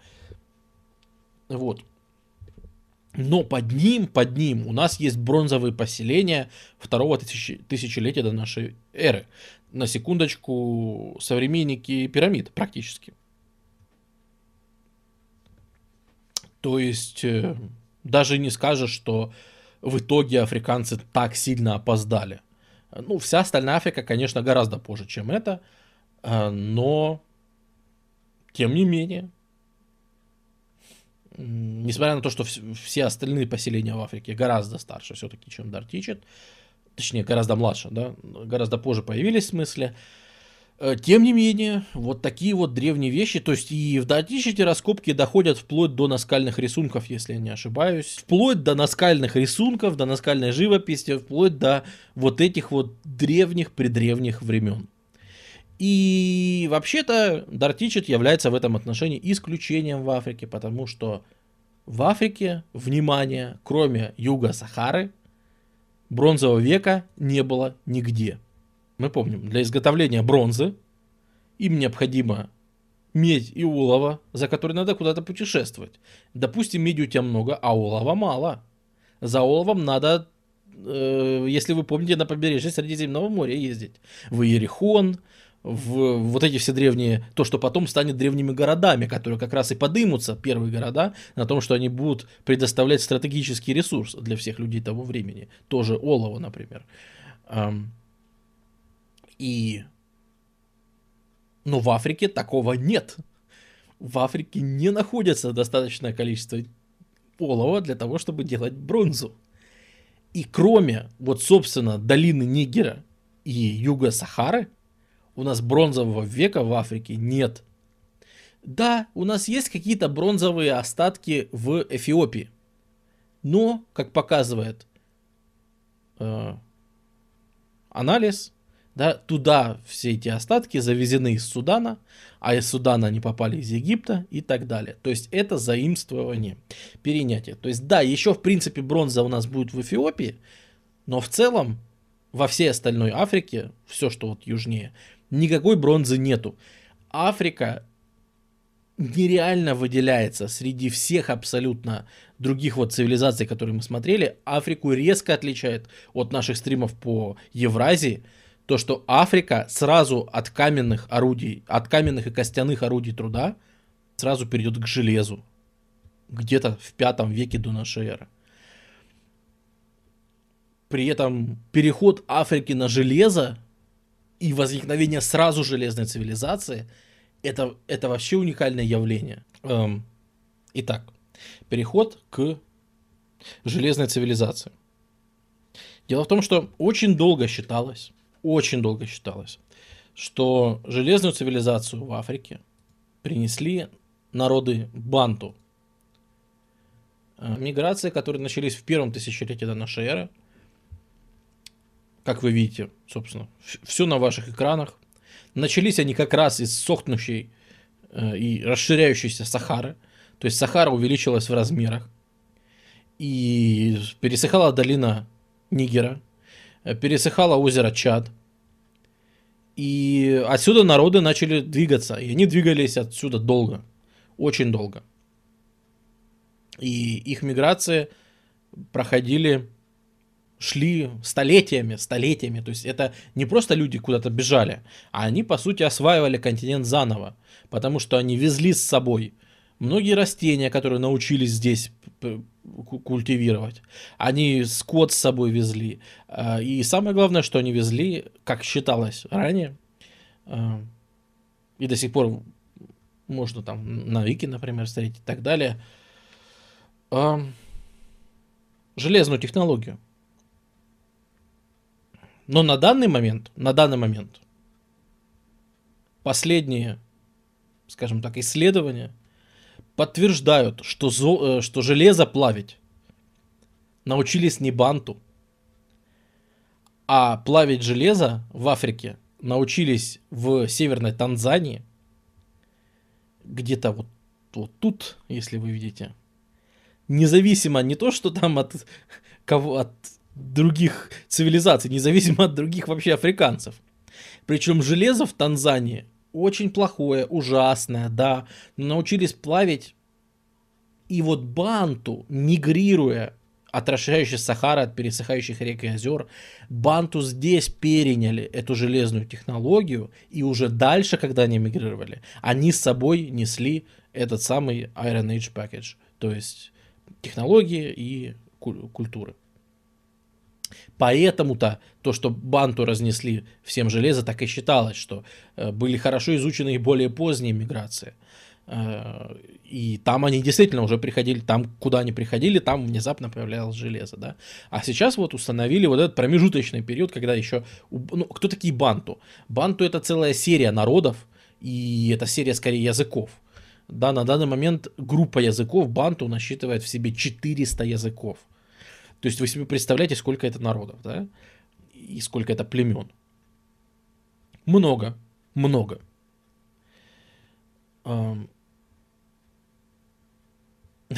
Вот. Но под ним, под ним у нас есть бронзовые поселения второго тысяч, тысячелетия до нашей эры. На секундочку, современники пирамид практически. То есть э, даже не скажешь, что в итоге африканцы так сильно опоздали. Ну, вся остальная Африка, конечно, гораздо позже, чем это, э, но тем не менее, несмотря на то, что все остальные поселения в Африке гораздо старше все-таки, чем Дартичет, точнее, гораздо младше, да, гораздо позже появились в смысле, э, тем не менее, вот такие вот древние вещи, то есть и в Дартичете раскопки доходят вплоть до наскальных рисунков, если я не ошибаюсь, вплоть до наскальных рисунков, до наскальной живописи, вплоть до вот этих вот древних-предревних времен. И вообще-то Дартичет является в этом отношении исключением в Африке, потому что в Африке, внимание, кроме юга Сахары, бронзового века не было нигде. Мы помним, для изготовления бронзы им необходимо медь и олово, за которые надо куда-то путешествовать. Допустим, меди у тебя много, а олова мало. За оловом надо, э, если вы помните, на побережье Средиземного моря ездить. В Иерихон, в вот эти все древние, то, что потом станет древними городами, которые как раз и подымутся, первые города, на том, что они будут предоставлять стратегический ресурс для всех людей того времени. Тоже олово, например. И... Но в Африке такого нет. В Африке не находится достаточное количество олова для того, чтобы делать бронзу. И кроме, вот, собственно, долины Нигера и юга Сахары, у нас бронзового века в Африке нет. Да, у нас есть какие-то бронзовые остатки в Эфиопии. Но, как показывает э, анализ, да, туда все эти остатки завезены из Судана, а из Судана они попали из Египта и так далее. То есть это заимствование, перенятие. То есть да, еще в принципе бронза у нас будет в Эфиопии, но в целом во всей остальной Африке, все, что вот южнее, никакой бронзы нету. Африка нереально выделяется среди всех абсолютно других вот цивилизаций, которые мы смотрели. Африку резко отличает от наших стримов по Евразии. То, что Африка сразу от каменных орудий, от каменных и костяных орудий труда сразу перейдет к железу. Где-то в пятом веке до нашей эры. При этом переход Африки на железо и возникновение сразу железной цивилизации это, это вообще уникальное явление. Эм, итак, переход к железной цивилизации. Дело в том, что очень долго считалось, очень долго считалось, что железную цивилизацию в Африке принесли народы Банту. Э, миграции, которые начались в первом тысячелетии до нашей эры – как вы видите, собственно, все на ваших экранах. Начались они как раз из сохнущей э, и расширяющейся Сахары. То есть Сахара увеличилась в размерах. И пересыхала долина Нигера. Э, пересыхало озеро Чад. И отсюда народы начали двигаться. И они двигались отсюда долго. Очень долго. И их миграции проходили шли столетиями, столетиями. То есть это не просто люди куда-то бежали, а они, по сути, осваивали континент заново, потому что они везли с собой многие растения, которые научились здесь культивировать. Они скот с собой везли. А, и самое главное, что они везли, как считалось ранее, а, и до сих пор можно там на Вики, например, встретить и так далее, а, железную технологию. Но на данный момент, на данный момент, последние, скажем так, исследования подтверждают, что, зо, э, что железо плавить научились не банту, а плавить железо в Африке научились в северной Танзании, где-то вот, вот тут, если вы видите, независимо не то, что там от кого от других цивилизаций, независимо от других вообще африканцев. Причем железо в Танзании очень плохое, ужасное, да, научились плавить. И вот Банту, мигрируя от Сахары, от пересыхающих рек и озер, Банту здесь переняли эту железную технологию, и уже дальше, когда они мигрировали, они с собой несли этот самый Iron Age Package, то есть технологии и культуры. Поэтому-то то, что Банту разнесли всем железо, так и считалось, что э, были хорошо изучены и более поздние миграции. Э, и там они действительно уже приходили, там, куда они приходили, там внезапно появлялось железо, да. А сейчас вот установили вот этот промежуточный период, когда еще... Ну, кто такие банту? Банту это целая серия народов, и это серия скорее языков. Да, на данный момент группа языков банту насчитывает в себе 400 языков. То есть вы себе представляете, сколько это народов, да? И сколько это племен. Много, много.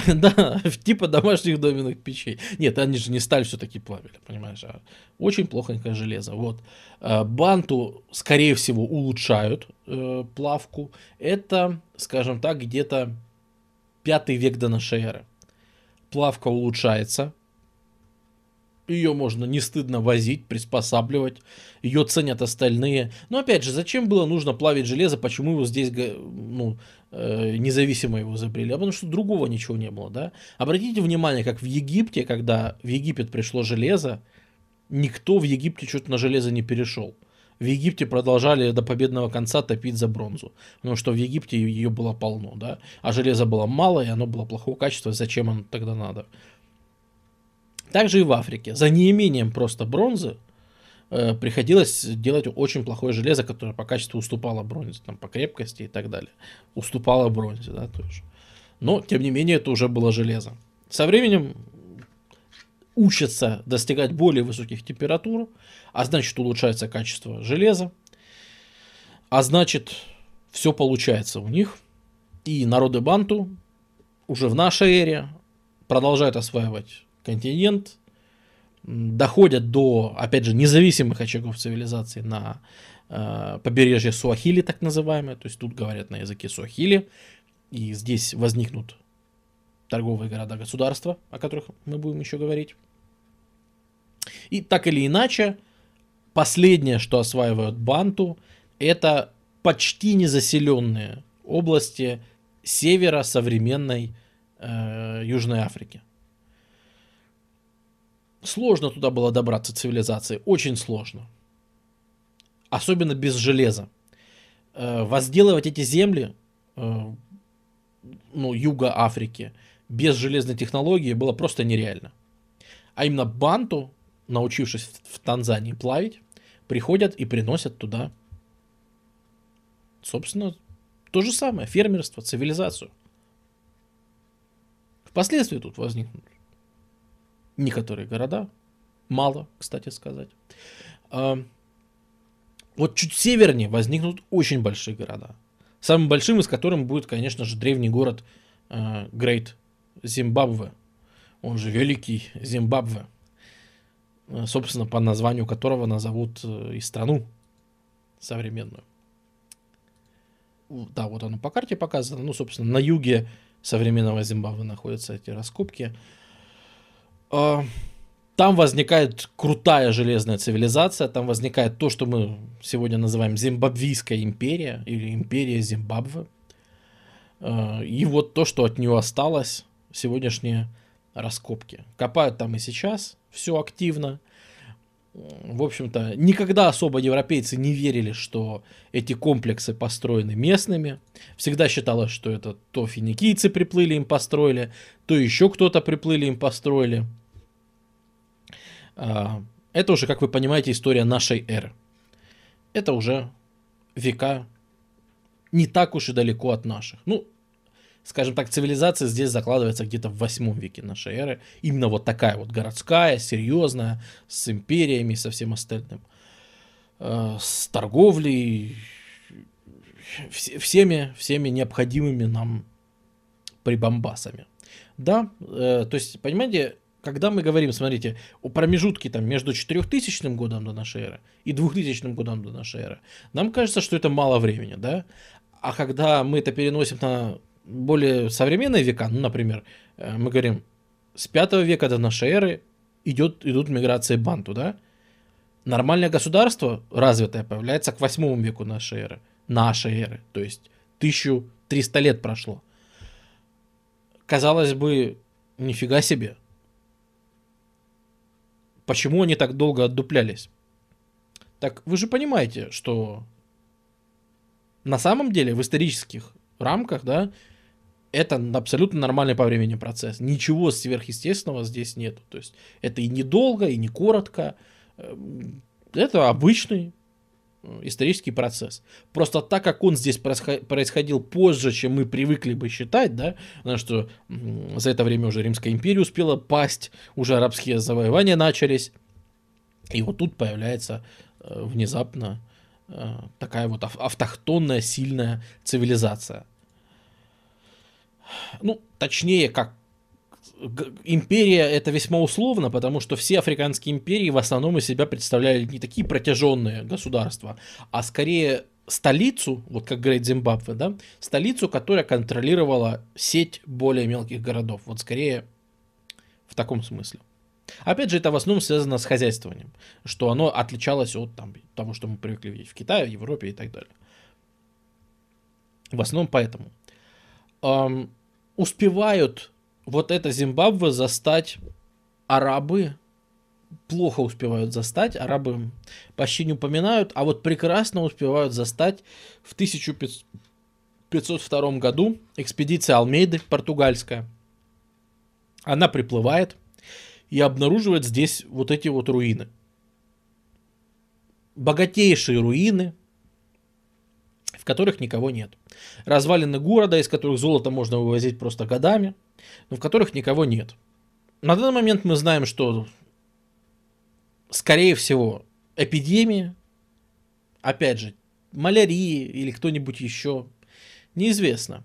Да, типа домашних доменных печей. Нет, они же не сталь все-таки плавили, понимаешь, а очень плохонькое железо. Вот. А, банту, скорее всего, улучшают э, плавку. Это, скажем так, где-то пятый век до нашей эры. Плавка улучшается, ее можно не стыдно возить, приспосабливать. Ее ценят остальные. Но опять же, зачем было нужно плавить железо? Почему его здесь ну, э, независимо его изобрели? А потому что другого ничего не было. Да? Обратите внимание, как в Египте, когда в Египет пришло железо, никто в Египте что-то на железо не перешел. В Египте продолжали до победного конца топить за бронзу. Потому что в Египте ее было полно. Да? А железа было мало, и оно было плохого качества. Зачем оно тогда надо? Также и в Африке. За неимением просто бронзы э, приходилось делать очень плохое железо, которое по качеству уступало бронзе, там, по крепкости и так далее. Уступало бронзе, да, тоже. Но, тем не менее, это уже было железо. Со временем учатся достигать более высоких температур, а значит улучшается качество железа, а значит все получается у них. И народы Банту уже в нашей эре продолжают осваивать континент, доходят до, опять же, независимых очагов цивилизации на э, побережье Суахили, так называемое, то есть тут говорят на языке Суахили, и здесь возникнут торговые города-государства, о которых мы будем еще говорить. И так или иначе, последнее, что осваивают Банту, это почти незаселенные области севера современной э, Южной Африки. Сложно туда было добраться цивилизации, очень сложно. Особенно без железа. Э, возделывать эти земли, э, ну, юга Африки, без железной технологии было просто нереально. А именно банту, научившись в, Танзании плавить, приходят и приносят туда, собственно, то же самое, фермерство, цивилизацию. Впоследствии тут возникнут некоторые города, мало, кстати сказать. А, вот чуть севернее возникнут очень большие города. Самым большим из которых будет, конечно же, древний город Грейт Зимбабве. Он же Великий Зимбабве. А, собственно, по названию которого назовут э, и страну современную. Да, вот оно по карте показано. Ну, собственно, на юге современного Зимбабве находятся эти раскопки. А, там возникает крутая железная цивилизация, там возникает то, что мы сегодня называем Зимбабвийская империя или империя Зимбабве. А, и вот то, что от нее осталось, сегодняшние раскопки. Копают там и сейчас, все активно в общем-то, никогда особо европейцы не верили, что эти комплексы построены местными. Всегда считалось, что это то финикийцы приплыли им построили, то еще кто-то приплыли им построили. А, это уже, как вы понимаете, история нашей эры. Это уже века не так уж и далеко от наших. Ну, скажем так, цивилизация здесь закладывается где-то в 8 веке нашей эры. Именно вот такая вот городская, серьезная, с империями, со всем остальным. Э, с торговлей, всеми, всеми необходимыми нам прибамбасами. Да, э, то есть, понимаете, когда мы говорим, смотрите, о промежутке там между 4000 годом до нашей эры и 2000 годом до нашей эры, нам кажется, что это мало времени, да? А когда мы это переносим на более современные века, ну, например, э, мы говорим, с 5 века до нашей эры идет, идут миграции банту, да? Нормальное государство развитое появляется к 8 веку нашей эры. Нашей эры. То есть 1300 лет прошло. Казалось бы, нифига себе. Почему они так долго отдуплялись? Так вы же понимаете, что на самом деле в исторических рамках, да, это абсолютно нормальный по времени процесс. Ничего сверхъестественного здесь нету. То есть это и недолго, и не коротко. Эм, это обычный э, исторический процесс. Просто так как он здесь происходил позже, чем мы привыкли бы считать, да, потому что за это время уже Римская империя успела пасть, уже арабские завоевания начались, и вот тут появляется э, внезапно э, такая вот автохтонная сильная цивилизация – ну, точнее, как империя это весьма условно, потому что все африканские империи в основном из себя представляли не такие протяженные государства, а скорее столицу, вот как говорит Зимбабве, да, столицу, которая контролировала сеть более мелких городов. Вот скорее в таком смысле. Опять же, это в основном связано с хозяйствованием, что оно отличалось от там, того, что мы привыкли видеть в Китае, в Европе и так далее. В основном поэтому эм, успевают вот это Зимбабве застать арабы, плохо успевают застать, арабы почти не упоминают, а вот прекрасно успевают застать в 1502 году экспедиция Алмейды, португальская. Она приплывает и обнаруживает здесь вот эти вот руины. Богатейшие руины, в которых никого нет развалины города, из которых золото можно вывозить просто годами, но в которых никого нет. На данный момент мы знаем, что, скорее всего, эпидемии, опять же, малярии или кто-нибудь еще, неизвестно.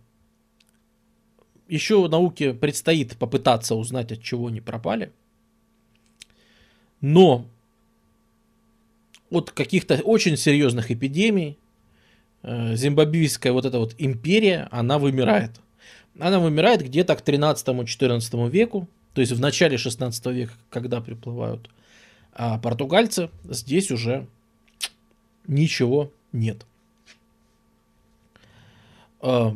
Еще науке предстоит попытаться узнать, от чего они пропали. Но от каких-то очень серьезных эпидемий зимбабвийская вот эта вот империя, она вымирает. Она вымирает где-то к 13-14 веку, то есть в начале 16 века, когда приплывают а португальцы, здесь уже ничего нет. А,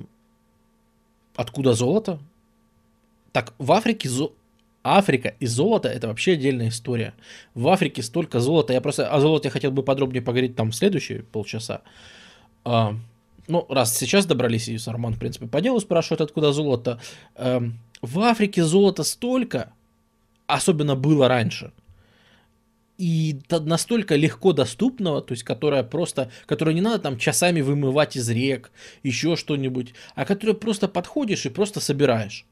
откуда золото? Так, в Африке зо... Африка и золото это вообще отдельная история. В Африке столько золота. Я просто о золоте хотел бы подробнее поговорить там в следующие полчаса. А, ну, раз сейчас добрались, и Сарман, в принципе, по делу спрашивает, откуда золото. А, в Африке золота столько, особенно было раньше, и настолько легко доступного, то есть которая просто, которую не надо там часами вымывать из рек, еще что-нибудь, а которую просто подходишь и просто собираешь.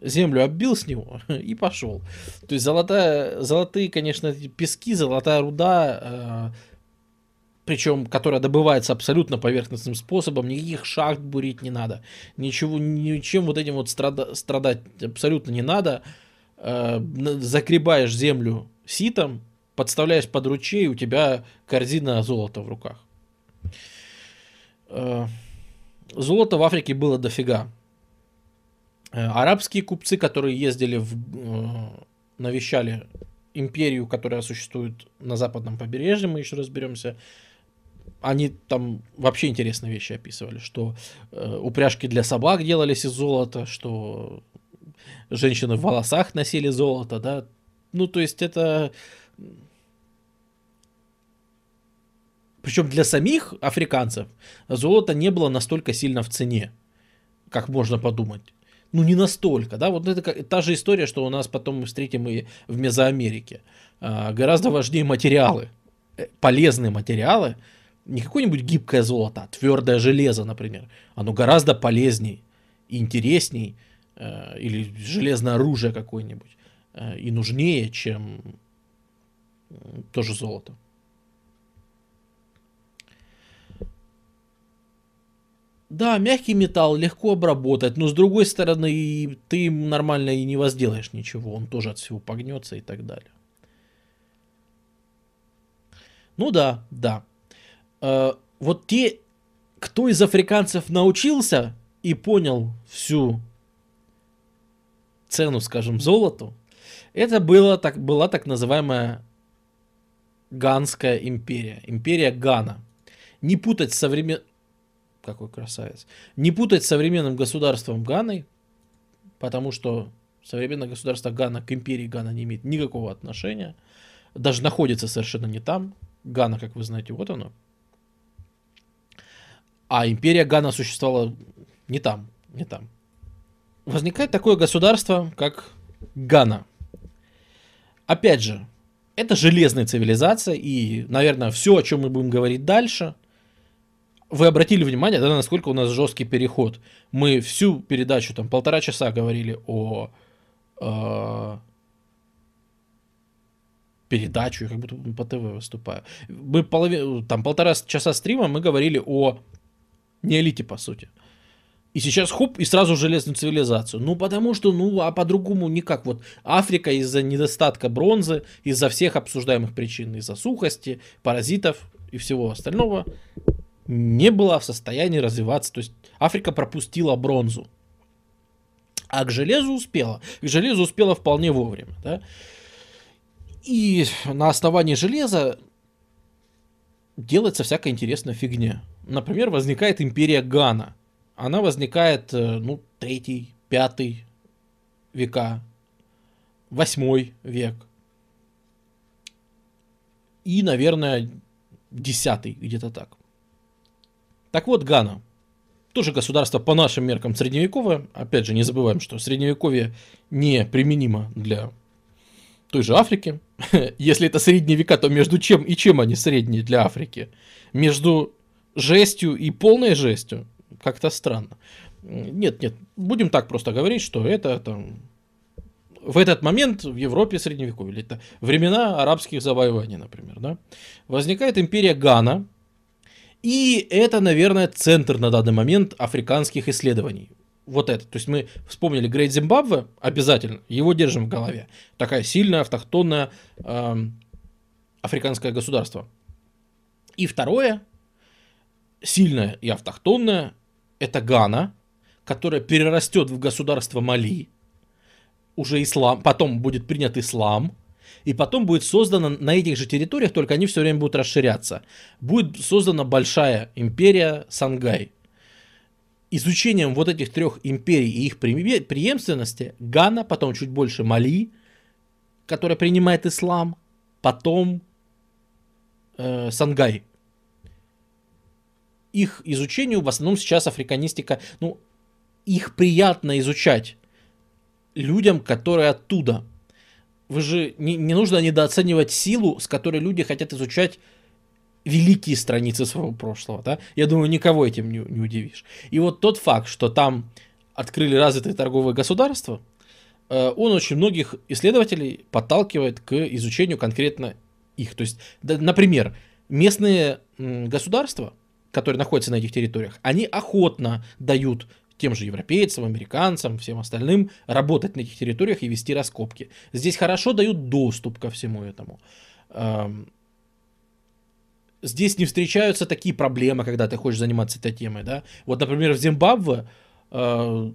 Землю оббил с него и пошел. То есть золотая, золотые, конечно, пески, золотая руда, э, причем которая добывается абсолютно поверхностным способом, никаких шахт бурить не надо, ничего, ничем вот этим вот страда, страдать абсолютно не надо. Э, закребаешь землю ситом, подставляешь под ручей, у тебя корзина золота в руках. Э, золота в Африке было дофига. Э, арабские купцы, которые ездили в, навещали империю, которая существует на западном побережье, мы еще разберемся, они там вообще интересные вещи описывали, что э, упряжки для собак делались из золота, что женщины в волосах носили золото, да. Ну, то есть это... Причем для самих африканцев золото не было настолько сильно в цене, как можно подумать. Ну, не настолько, да, вот это как, та же история, что у нас потом мы встретим и в Мезоамерике. А, гораздо важнее материалы, э, полезные материалы, не какое-нибудь гибкое золото, а твердое железо, например. Оно гораздо полезней интересней, э, или железное оружие какое-нибудь, э, и нужнее, чем э, тоже золото. Да, мягкий металл легко обработать, но с другой стороны, ты нормально и не возделаешь ничего, он тоже от всего погнется и так далее. Ну да, да. Э, вот те, кто из африканцев научился и понял всю цену, скажем, золоту, это было так, была так называемая Ганская империя, империя Гана. Не путать современ... Какой красавец. Не путать с современным государством Ганой, потому что современное государство Гана к империи Гана не имеет никакого отношения. Даже находится совершенно не там. Гана, как вы знаете, вот оно, а империя Гана существовала не там, не там. Возникает такое государство, как Гана. Опять же, это железная цивилизация, и, наверное, все, о чем мы будем говорить дальше, вы обратили внимание, да, насколько у нас жесткий переход. Мы всю передачу, там, полтора часа говорили о э, передачу, я как будто по ТВ выступаю. Мы половину, там, полтора часа стрима мы говорили о неолите, по сути. И сейчас хоп, и сразу железную цивилизацию. Ну, потому что, ну, а по-другому никак. Вот Африка из-за недостатка бронзы, из-за всех обсуждаемых причин, из-за сухости, паразитов и всего остального, не была в состоянии развиваться. То есть Африка пропустила бронзу. А к железу успела. К железу успела вполне вовремя. Да? И на основании железа делается всякая интересная фигня. Например, возникает империя Гана. Она возникает, э, ну, третий, пятый века, восьмой век. И, наверное, десятый, где-то так. Так вот, Гана. Тоже государство по нашим меркам средневековое. Опять же, не забываем, что средневековье не применимо для той же Африки. Если это средние века, то между чем и чем они средние для Африки? Между жестью и полной жестью. Как-то странно. Нет, нет, будем так просто говорить, что это там, в этот момент в Европе средневековья, это времена арабских завоеваний, например, да, возникает империя Гана, и это, наверное, центр на данный момент африканских исследований. Вот это. То есть мы вспомнили Грейт Зимбабве, обязательно, его держим в голове. Такая сильная, автохтонная э, африканское государство. И второе, сильная и автохтонная, это Гана, которое перерастет в государство Мали, уже ислам, потом будет принят ислам, и потом будет создана на этих же территориях, только они все время будут расширяться. Будет создана большая империя Сангай. Изучением вот этих трех империй и их преемственности Гана, потом чуть больше Мали, которая принимает ислам, потом э, Сангай. Их изучению в основном сейчас африканистика, ну, их приятно изучать людям, которые оттуда. Вы же не, не нужно недооценивать силу, с которой люди хотят изучать великие страницы своего прошлого, да? Я думаю, никого этим не, не удивишь. И вот тот факт, что там открыли развитые торговые государства, э, он очень многих исследователей подталкивает к изучению конкретно их. То есть, да, например, местные государства, которые находятся на этих территориях, они охотно дают тем же европейцам, американцам, всем остальным работать на этих территориях и вести раскопки. Здесь хорошо дают доступ ко всему этому. Здесь не встречаются такие проблемы, когда ты хочешь заниматься этой темой, да. Вот, например, в Зимбабве э,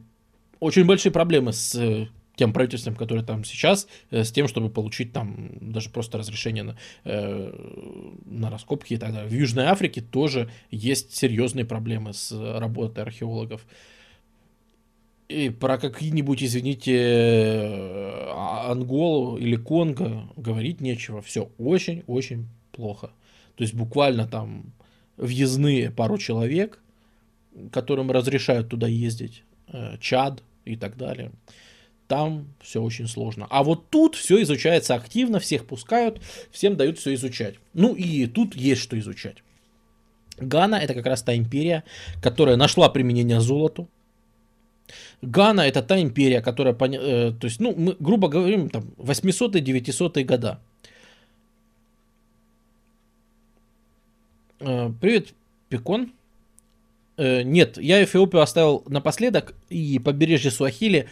очень большие проблемы с тем правительством, которое там сейчас, э, с тем, чтобы получить там даже просто разрешение на, э, на раскопки и так далее. В Южной Африке тоже есть серьезные проблемы с работой археологов. И про какие-нибудь, извините, а, Анголу или Конго говорить нечего. Все очень-очень плохо. То есть буквально там въездные пару человек, которым разрешают туда ездить, э, Чад и так далее. Там все очень сложно. А вот тут все изучается активно, всех пускают, всем дают все изучать. Ну и тут есть что изучать. Гана это как раз та империя, которая нашла применение золоту, Гана это та империя, которая, э, то есть, ну, мы, грубо говорим, там, 800-900 года. Э, привет, Пекон. Э, нет, я Эфиопию оставил напоследок и побережье Суахили,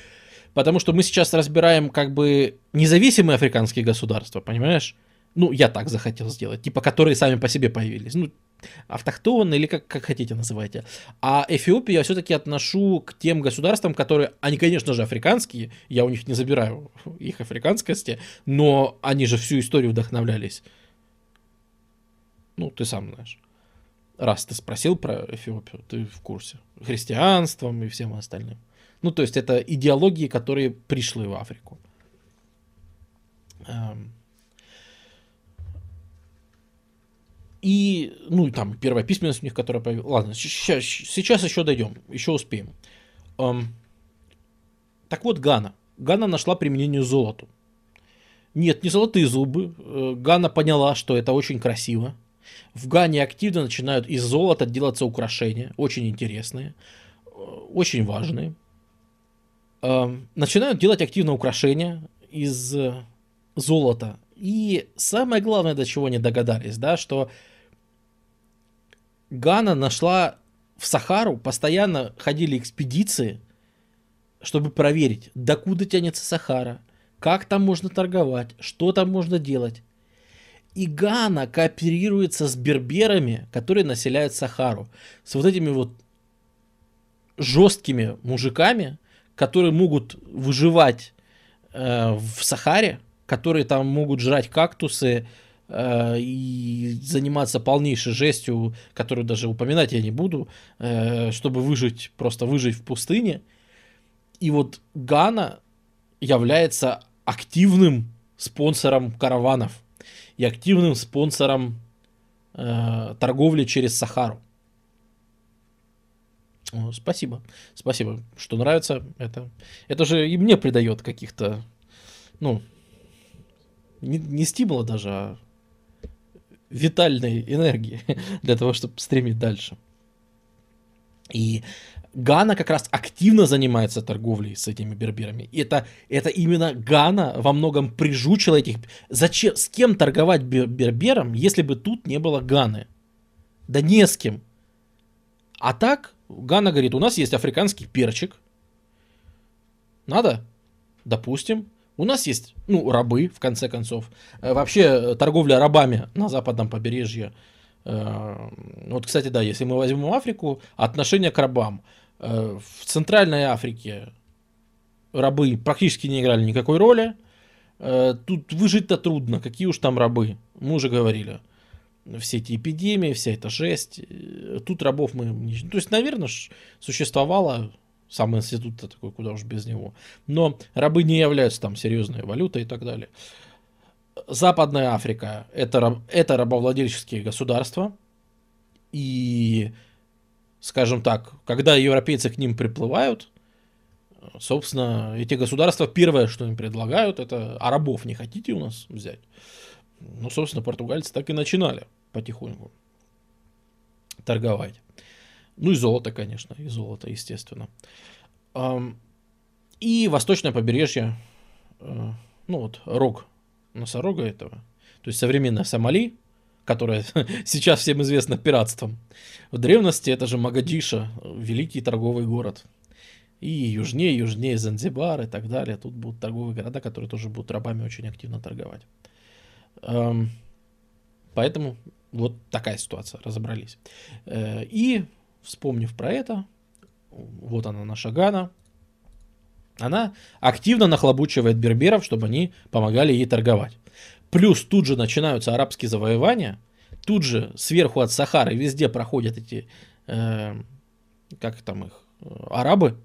потому что мы сейчас разбираем как бы независимые африканские государства, понимаешь? Ну, я так захотел сделать, типа, которые сами по себе появились. Ну, автохтонные или как, как хотите называйте. А Эфиопию я все-таки отношу к тем государствам, которые, они, конечно же, африканские, я у них не забираю их африканскости, но они же всю историю вдохновлялись. Ну, ты сам знаешь. Раз ты спросил про Эфиопию, ты в курсе. Христианством и всем остальным. Ну, то есть это идеологии, которые пришли в Африку. Эм, И, ну, там, первая письменность у них, которая появилась. Ладно, сейчас, сейчас еще дойдем, еще успеем. Эм, так вот, Гана. Гана нашла применение золоту. Нет, не золотые зубы. Э, Гана поняла, что это очень красиво. В Гане активно начинают из золота делаться украшения, очень интересные, э, очень важные. Эм, начинают делать активно украшения из золота. И самое главное, до чего не догадались, да, что Гана нашла в Сахару, постоянно ходили экспедиции, чтобы проверить, докуда тянется Сахара, как там можно торговать, что там можно делать. И Гана кооперируется с берберами, которые населяют Сахару. С вот этими вот жесткими мужиками, которые могут выживать э, в Сахаре, которые там могут жрать кактусы, Э, и заниматься полнейшей жестью, которую даже упоминать я не буду, э, чтобы выжить, просто выжить в пустыне. И вот Гана является активным спонсором караванов и активным спонсором э, торговли через Сахару. Спасибо, спасибо, что нравится это. Это же и мне придает каких-то, ну, не, не стимула даже, а витальной энергии для того, чтобы стремить дальше. И Гана как раз активно занимается торговлей с этими берберами. И это, это именно Гана во многом прижучила этих... Зачем, с кем торговать берберам, если бы тут не было Ганы? Да не с кем. А так, Гана говорит, у нас есть африканский перчик. Надо? Допустим. У нас есть, ну, рабы, в конце концов. Э, вообще, э, торговля рабами на западном побережье. Э, вот, кстати, да, если мы возьмем Африку, отношение к рабам. В Центральной Африке рабы практически не играли никакой роли. Тут выжить-то трудно, какие уж там рабы, мы уже говорили. Все эти эпидемии, вся эта жесть. Э, тут рабов мы... То есть, наверное, существовало сам институт такой, куда уж без него. Но рабы не являются там серьезной валютой и так далее. Западная Африка это, это рабовладельческие государства. И, скажем так, когда европейцы к ним приплывают, собственно, эти государства первое, что им предлагают, это а рабов не хотите у нас взять? Ну, собственно, португальцы так и начинали потихоньку торговать. Ну и золото, конечно, и золото, естественно. И восточное побережье, э, ну вот, рог носорога этого, то есть современная Сомали, которая сейчас всем известна пиратством. В древности это же Магадиша, великий торговый город. И южнее, южнее Занзибар и так далее. Тут будут торговые города, которые тоже будут рабами очень активно торговать. Эм, поэтому вот такая ситуация, разобрались. Э, и вспомнив про это, вот она наша Гана, она активно нахлобучивает берберов, чтобы они помогали ей торговать. Плюс тут же начинаются арабские завоевания, тут же сверху от Сахары везде проходят эти, э, как там их, э, арабы,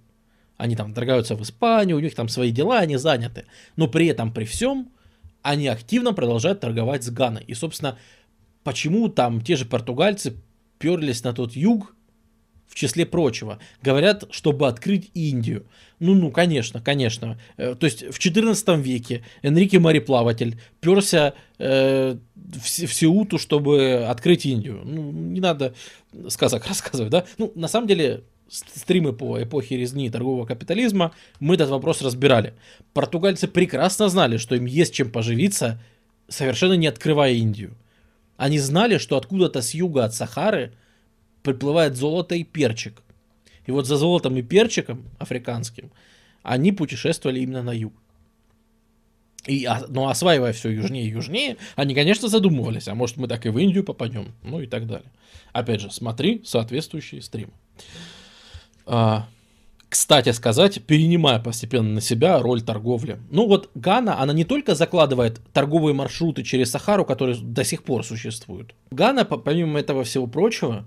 они там торгаются в Испанию, у них там свои дела, они заняты. Но при этом, при всем, они активно продолжают торговать с Ганой. И, собственно, почему там те же португальцы перлись на тот юг, в числе прочего. Говорят, чтобы открыть Индию. Ну, ну, конечно, конечно. Э, то есть в 14 веке Энрике Мореплаватель перся э, в, в Сеуту, чтобы открыть Индию. Ну, не надо сказок рассказывать, да? Ну, на самом деле, стримы по эпохе резни и торгового капитализма, мы этот вопрос разбирали. Португальцы прекрасно знали, что им есть чем поживиться, совершенно не открывая Индию. Они знали, что откуда-то с юга от Сахары приплывает золото и перчик. И вот за золотом и перчиком африканским они путешествовали именно на юг. И, а, но осваивая все южнее и южнее, они, конечно, задумывались, а может мы так и в Индию попадем, ну и так далее. Опять же, смотри соответствующие стримы. А, кстати сказать, перенимая постепенно на себя роль торговли. Ну вот Гана, она не только закладывает торговые маршруты через Сахару, которые до сих пор существуют. Гана, помимо этого всего прочего,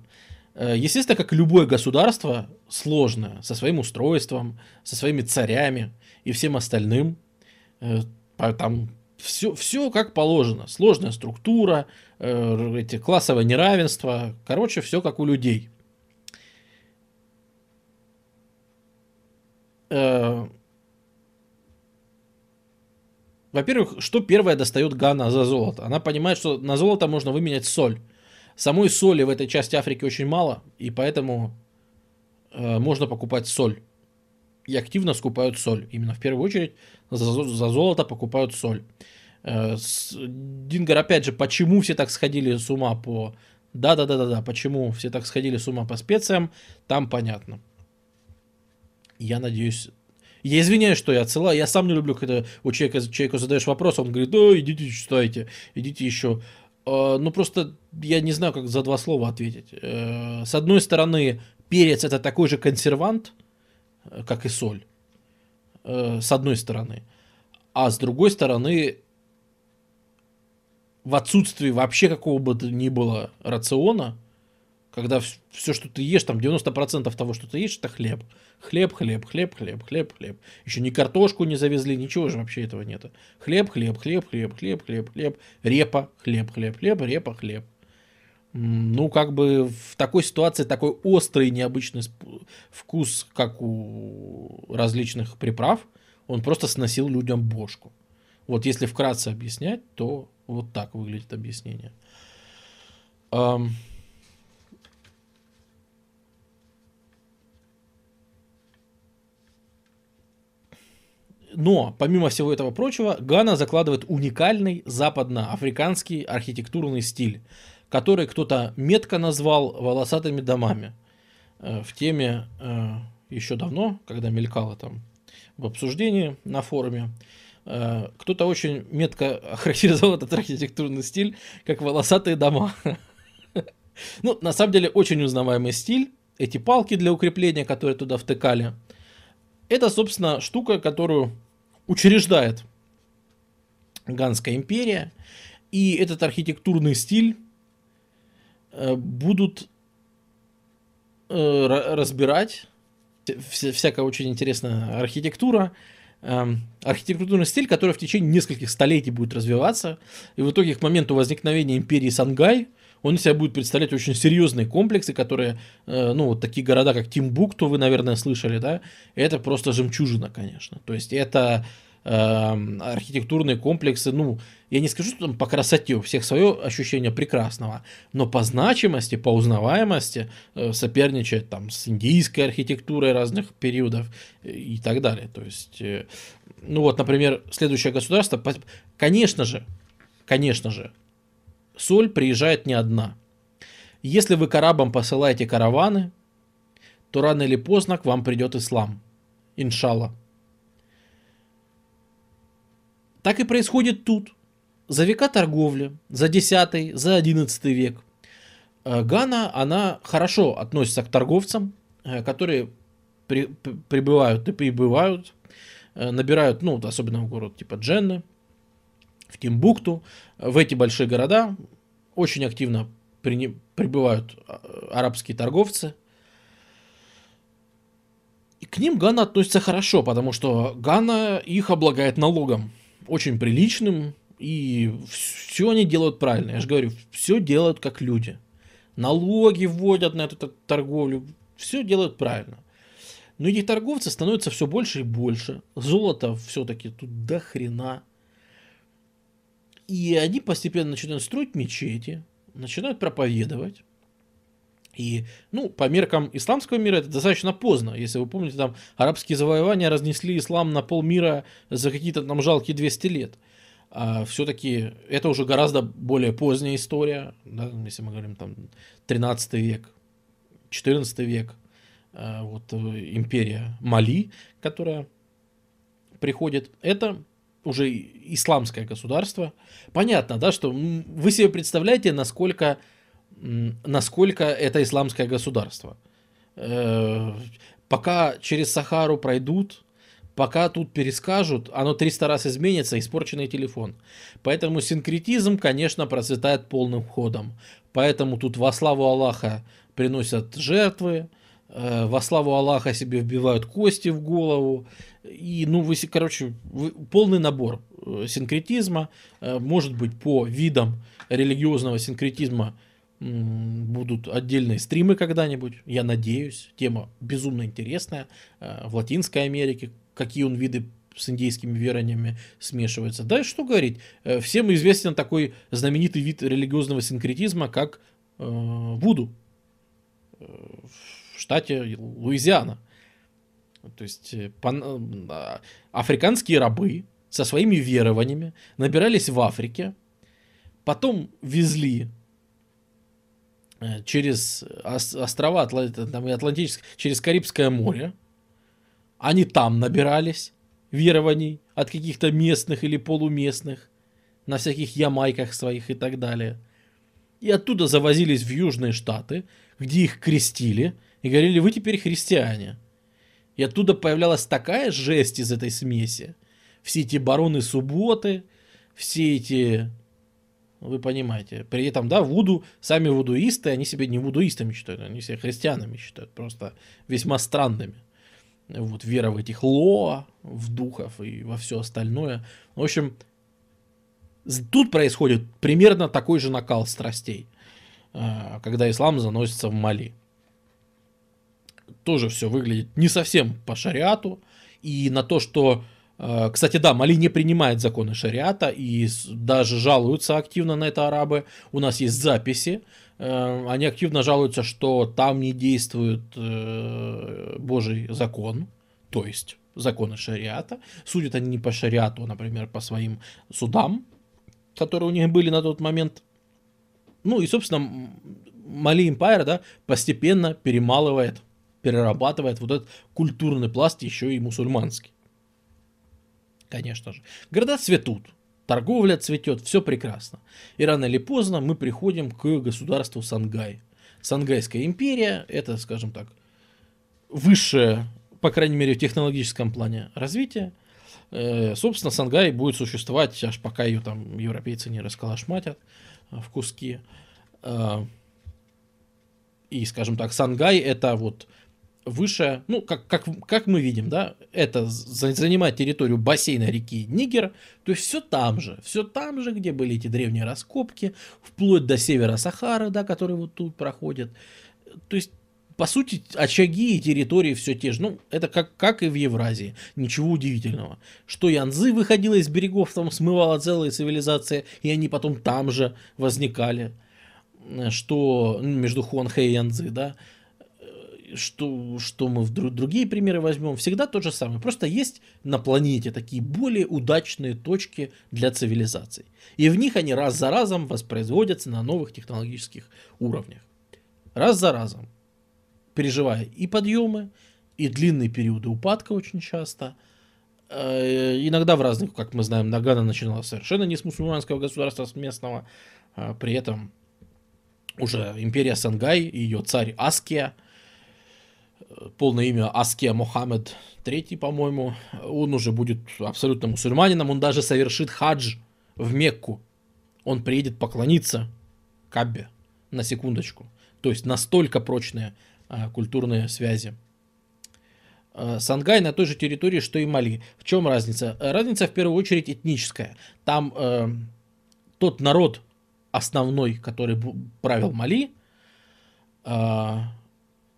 э, естественно, как любое государство, сложное, со своим устройством, со своими царями и всем остальным. Э, там все, все как положено. Сложная структура, э, эти классовое неравенство. Короче, все как у людей. Э, во-первых, что первое достает Гана за золото? Она понимает, что на золото можно выменять соль. Самой соли в этой части Африки очень мало, и поэтому э, можно покупать соль. И активно скупают соль. Именно в первую очередь за, за золото покупают соль. Э, с, Дингер, опять же, почему все так сходили с ума по... Да-да-да-да-да, почему все так сходили с ума по специям, там понятно. Я надеюсь... Я извиняюсь, что я отсылаю. Я сам не люблю, когда у человека, человеку задаешь вопрос, он говорит, да, идите читайте, идите еще. А, ну, просто я не знаю, как за два слова ответить. Э, с одной стороны, перец это такой же консервант, э, как и соль. Э, с одной стороны. А с другой стороны, в отсутствии вообще какого бы то ни было рациона, когда все, что ты ешь, там 90% того, что ты ешь, это хлеб. Хлеб, хлеб, хлеб, хлеб, хлеб, хлеб. Еще ни картошку не завезли, ничего же вообще этого нету. Хлеб, хлеб, хлеб, хлеб, хлеб, хлеб, хлеб, репа, хлеб, хлеб, хлеб, репа, хлеб. Ну, как бы в такой ситуации такой острый, необычный вкус, как у различных приправ, он просто сносил людям бошку. Вот если вкратце объяснять, то вот так выглядит объяснение. Но, помимо всего этого прочего, Гана закладывает уникальный западноафриканский архитектурный стиль, который кто-то метко назвал волосатыми домами. Э, в теме э, еще давно, когда мелькало там в обсуждении на форуме, э, кто-то очень метко охарактеризовал этот архитектурный стиль как волосатые дома. Ну, на самом деле, очень узнаваемый стиль. эти палки для укрепления, которые туда втыкали, это, собственно, штука, которую учреждает Ганская империя. И этот архитектурный стиль э, будут э, разбирать. всякая очень интересная архитектура. Эм, архитектурный стиль, который в течение нескольких столетий будет развиваться. И в итоге к моменту возникновения империи Сангай он из себя будет представлять очень серьезные комплексы, которые, э, ну, вот такие города, как Тимбукту, вы, наверное, слышали, да, это просто жемчужина, конечно. То есть это э, архитектурные комплексы, ну, я не скажу, что там по красоте у всех свое ощущение прекрасного, но по значимости, по узнаваемости э, соперничает там с индийской архитектурой разных периодов и так далее. То есть, э, ну вот, например, следующее государство, конечно же, конечно же, соль приезжает не одна. Если вы к арабам посылаете караваны, то рано или поздно к вам придет ислам. Иншалла. Так и происходит тут. За века торговли, за 10 за 11 век, э, Гана, она хорошо относится к торговцам, э, которые при, прибывают и прибывают, э, набирают, ну, особенно в город типа Дженны, в Тимбукту, в эти большие города очень активно при, прибывают а, арабские торговцы. И к ним Гана относится хорошо, потому что Гана их облагает налогом. Очень приличным, и все они делают правильно. Я же говорю, все делают как люди. Налоги вводят на эту торговлю, все делают правильно. Но этих торговцев становится все больше и больше. Золото все-таки тут до хрена. И они постепенно начинают строить мечети, начинают проповедовать. И, ну, по меркам исламского мира это достаточно поздно. Если вы помните, там арабские завоевания разнесли ислам на полмира за какие-то там жалкие 200 лет. А все-таки это уже гораздо более поздняя история, да, если мы говорим там 13 век, 14 век, а, вот э, империя Мали, которая приходит, это уже исламское государство. Понятно, да, что вы себе представляете, насколько, насколько это исламское государство. Э, пока через Сахару пройдут, пока тут перескажут, оно 300 раз изменится, испорченный телефон. Поэтому синкретизм, конечно, процветает полным ходом. Поэтому тут во славу Аллаха приносят жертвы, во славу Аллаха себе вбивают кости в голову. И, ну, вы, короче, вы, полный набор э, синкретизма. Э, может быть, по видам религиозного синкретизма будут отдельные стримы когда-нибудь. Я надеюсь. Тема безумно интересная. В Латинской Америке какие он виды с индейскими верованиями смешиваются. Да и что говорить, всем известен такой знаменитый вид религиозного синкретизма, как э, Вуду штате Луизиана. То есть э, пан... Э, африканские рабы со своими верованиями набирались в Африке, потом везли э, через острова там, и Атлантическое, через Карибское море. Они там набирались верований от каких-то местных или полуместных, на всяких ямайках своих и так далее. И оттуда завозились в Южные Штаты, где их крестили – и говорили, вы теперь христиане. И оттуда появлялась такая жесть из этой смеси. Все эти бароны субботы, все эти... Вы понимаете. При этом, да, вуду, сами вудуисты, они себя не вудуистами считают, они себя христианами считают, просто весьма странными. Вот вера в этих лоа, в духов и во все остальное. В общем, тут происходит примерно такой же накал страстей, а, когда ислам заносится в Мали тоже все выглядит не совсем по шариату. И на то, что э, кстати, да, Мали не принимает законы шариата и даже жалуются активно на это арабы. У нас есть записи. Э, они активно жалуются, что там не действует э, Божий закон, то есть законы шариата. Судят они не по шариату, а, например, по своим судам, которые у них были на тот момент. Ну и, собственно, Мали Empire, да, постепенно перемалывает перерабатывает вот этот культурный пласт еще и мусульманский. Конечно же. Города цветут, торговля цветет, все прекрасно. И рано или поздно мы приходим к государству Сангай. Сангайская империя, это, скажем так, высшее, по крайней мере, в технологическом плане развитие. Э, собственно, Сангай будет существовать, аж пока ее там европейцы не расколошматят в куски. И, скажем так, Сангай это вот выше, ну, как, как, как мы видим, да, это занимает территорию бассейна реки Нигер, то есть все там же, все там же, где были эти древние раскопки, вплоть до севера Сахары, да, который вот тут проходит. То есть, по сути, очаги и территории все те же. Ну, это как, как и в Евразии. Ничего удивительного. Что Янзы выходила из берегов, там смывала целые цивилизации, и они потом там же возникали. Что ну, между Хуанхэ и Янзы, да что, что мы в друг, другие примеры возьмем, всегда то же самое. Просто есть на планете такие более удачные точки для цивилизаций. И в них они раз за разом воспроизводятся на новых технологических уровнях. Раз за разом. Переживая и подъемы, и длинные периоды упадка очень часто. Э, иногда в разных, как мы знаем, Нагана начиналась совершенно не с мусульманского государства, с местного. А при этом уже империя Сангай и ее царь Аския – полное имя Аския Мохаммед III, по-моему, он уже будет абсолютно мусульманином, он даже совершит хадж в Мекку. Он приедет поклониться Каббе, на секундочку. То есть настолько прочные а, культурные связи. А, Сангай на той же территории, что и Мали. В чем разница? Разница в первую очередь этническая. Там э, тот народ основной, который правил Мали, э,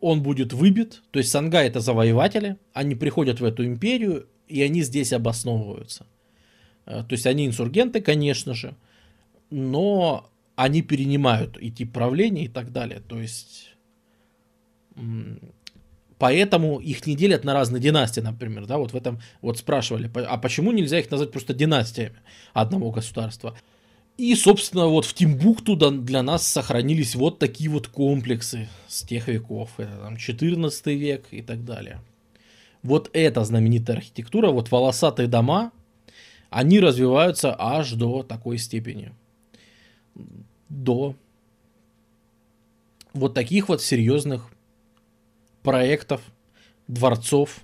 он будет выбит. То есть Сангай это завоеватели, они приходят в эту империю, и они здесь обосновываются. Э, то есть они инсургенты, конечно же, но они перенимают и тип правления и так далее. То есть поэтому их не делят на разные династии, например, да, вот в этом вот спрашивали, а почему нельзя их назвать просто династиями одного государства? И, собственно, вот в Тимбукту для нас сохранились вот такие вот комплексы с тех веков. Это там 14 век и так далее. Вот эта знаменитая архитектура, вот волосатые дома, они развиваются аж до такой степени. До вот таких вот серьезных проектов, дворцов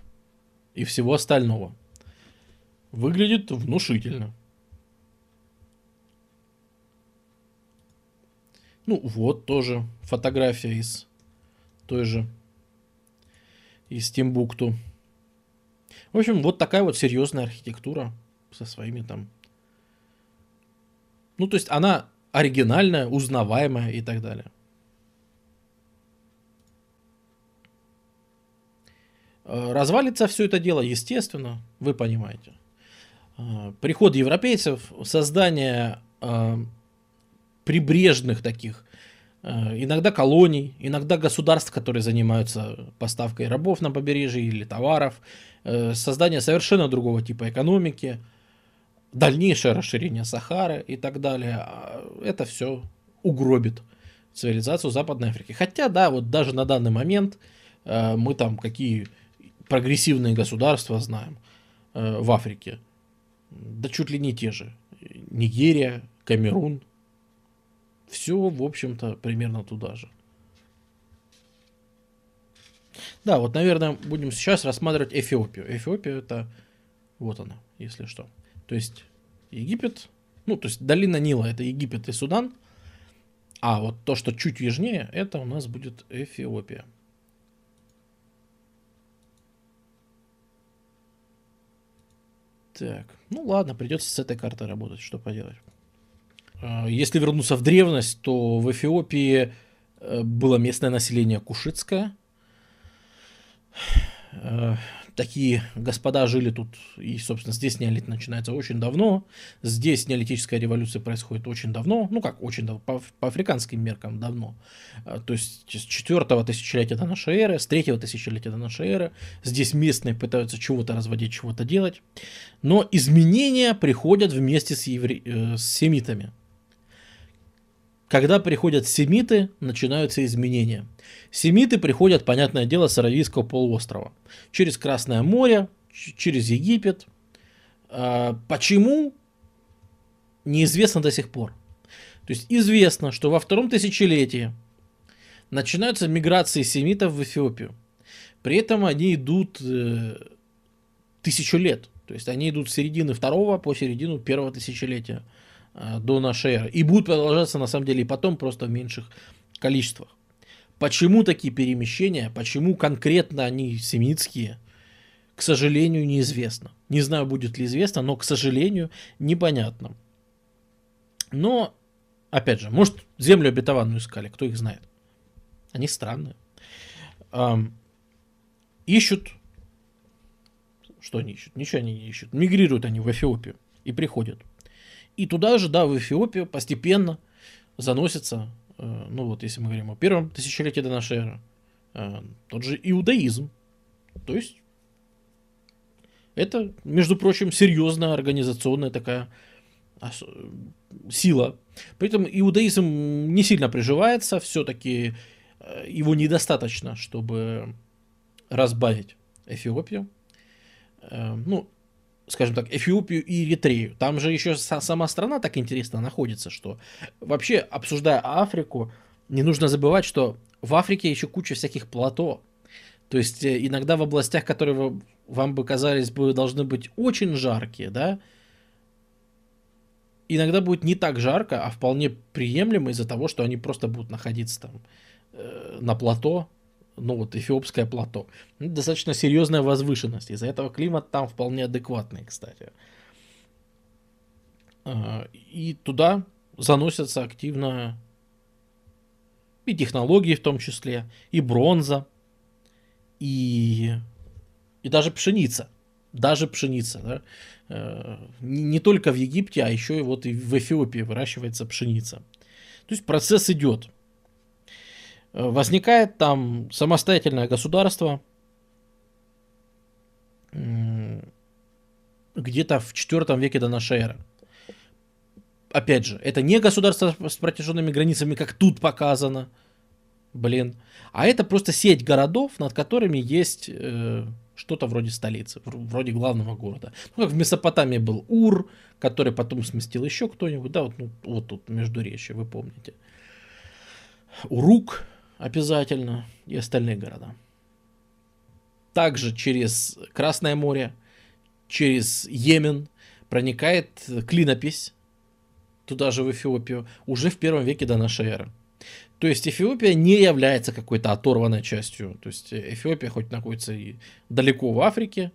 и всего остального. Выглядит внушительно. Ну, вот тоже фотография из той же, из Тимбукту. В общем, вот такая вот серьезная архитектура со своими там... Ну, то есть она оригинальная, узнаваемая и так далее. Э, развалится все это дело, естественно, вы понимаете. Э, приход европейцев, создание э, прибрежных таких, э, иногда колоний, иногда государств, которые занимаются поставкой рабов на побережье или товаров, э, создание совершенно другого типа экономики, дальнейшее расширение Сахары и так далее. А это все угробит цивилизацию Западной Африки. Хотя, да, вот даже на данный момент э, мы там какие прогрессивные государства знаем в Африке. Да чуть ли не те же. Нигерия, Камерун, все, в общем-то, примерно туда же. Да, вот, наверное, будем сейчас рассматривать Эфиопию. Эфиопия это вот она, если что. То есть Египет, ну, то есть долина Нила это Египет и Судан, а вот то, что чуть южнее, это у нас будет Эфиопия. Так, ну ладно, придется с этой картой работать, что поделать. А, если вернуться в древность, то в Эфиопии э, было местное население кушитское. Э, такие господа жили тут, и, собственно, здесь неолит начинается очень давно. Здесь неолитическая революция происходит очень давно. Ну, как очень давно, по, по африканским меркам давно. Э, то есть с четвертого тысячелетия до нашей эры, с третьего тысячелетия до нашей эры. Здесь местные пытаются чего-то разводить, чего-то делать. Но изменения приходят вместе с, евре... с семитами. Когда приходят семиты, начинаются изменения. Семиты приходят, понятное дело, с Аравийского полуострова. Через Красное море, через Египет. А, почему? Неизвестно до сих пор. То есть известно, что во втором тысячелетии начинаются миграции семитов в Эфиопию. При этом они идут э, тысячу лет. То есть они идут с середины второго по середину первого тысячелетия до нашей эры. И будут продолжаться на самом деле и потом просто в меньших количествах. Почему такие перемещения, почему конкретно они семитские, к сожалению, неизвестно. Не знаю, будет ли известно, но, к сожалению, непонятно. Но, опять же, может, землю обетованную искали, кто их знает. Они странные. Эм, ищут. Что они ищут? Ничего они не ищут. Мигрируют они в Эфиопию и приходят. И туда же, да, в Эфиопию постепенно заносится, э, ну вот, если мы говорим о первом тысячелетии до нашей эры, э, тот же иудаизм. То есть это, между прочим, серьезная организационная такая сила. При этом иудаизм не сильно приживается, все-таки э, его недостаточно, чтобы разбавить Эфиопию. Ну, скажем так, Эфиопию и Эритрею. Там же еще сама страна так интересно находится, что вообще, обсуждая Африку, не нужно забывать, что в Африке еще куча всяких плато. То есть э, иногда в областях, которые вам бы казались бы должны быть очень жаркие, да, иногда будет не так жарко, а вполне приемлемо из-за того, что они просто будут находиться там э, на плато, ну вот эфиопское плато. Ну, достаточно серьезная возвышенность. Из-за этого климат там вполне адекватный, кстати. Э, и туда заносятся активно и технологии в том числе, и бронза, и, и даже пшеница. Даже пшеница. Да? Э, не только в Египте, а еще и вот и в Эфиопии выращивается пшеница. То есть процесс идет. Э, возникает там самостоятельное государство, где-то в IV веке до нашей эры. Опять же, это не государство с протяженными границами, как тут показано, блин, а это просто сеть городов, над которыми есть э, что-то вроде столицы, вроде главного города. Ну, как в Месопотамии был Ур, который потом сместил еще кто-нибудь, да, вот, ну, вот тут между речи, вы помните. Урук обязательно и остальные города. Также через Красное море, через Йемен проникает клинопись, туда же в Эфиопию, уже в первом веке до нашей эры. То есть Эфиопия не является какой-то оторванной частью. То есть Эфиопия хоть находится и далеко в Африке,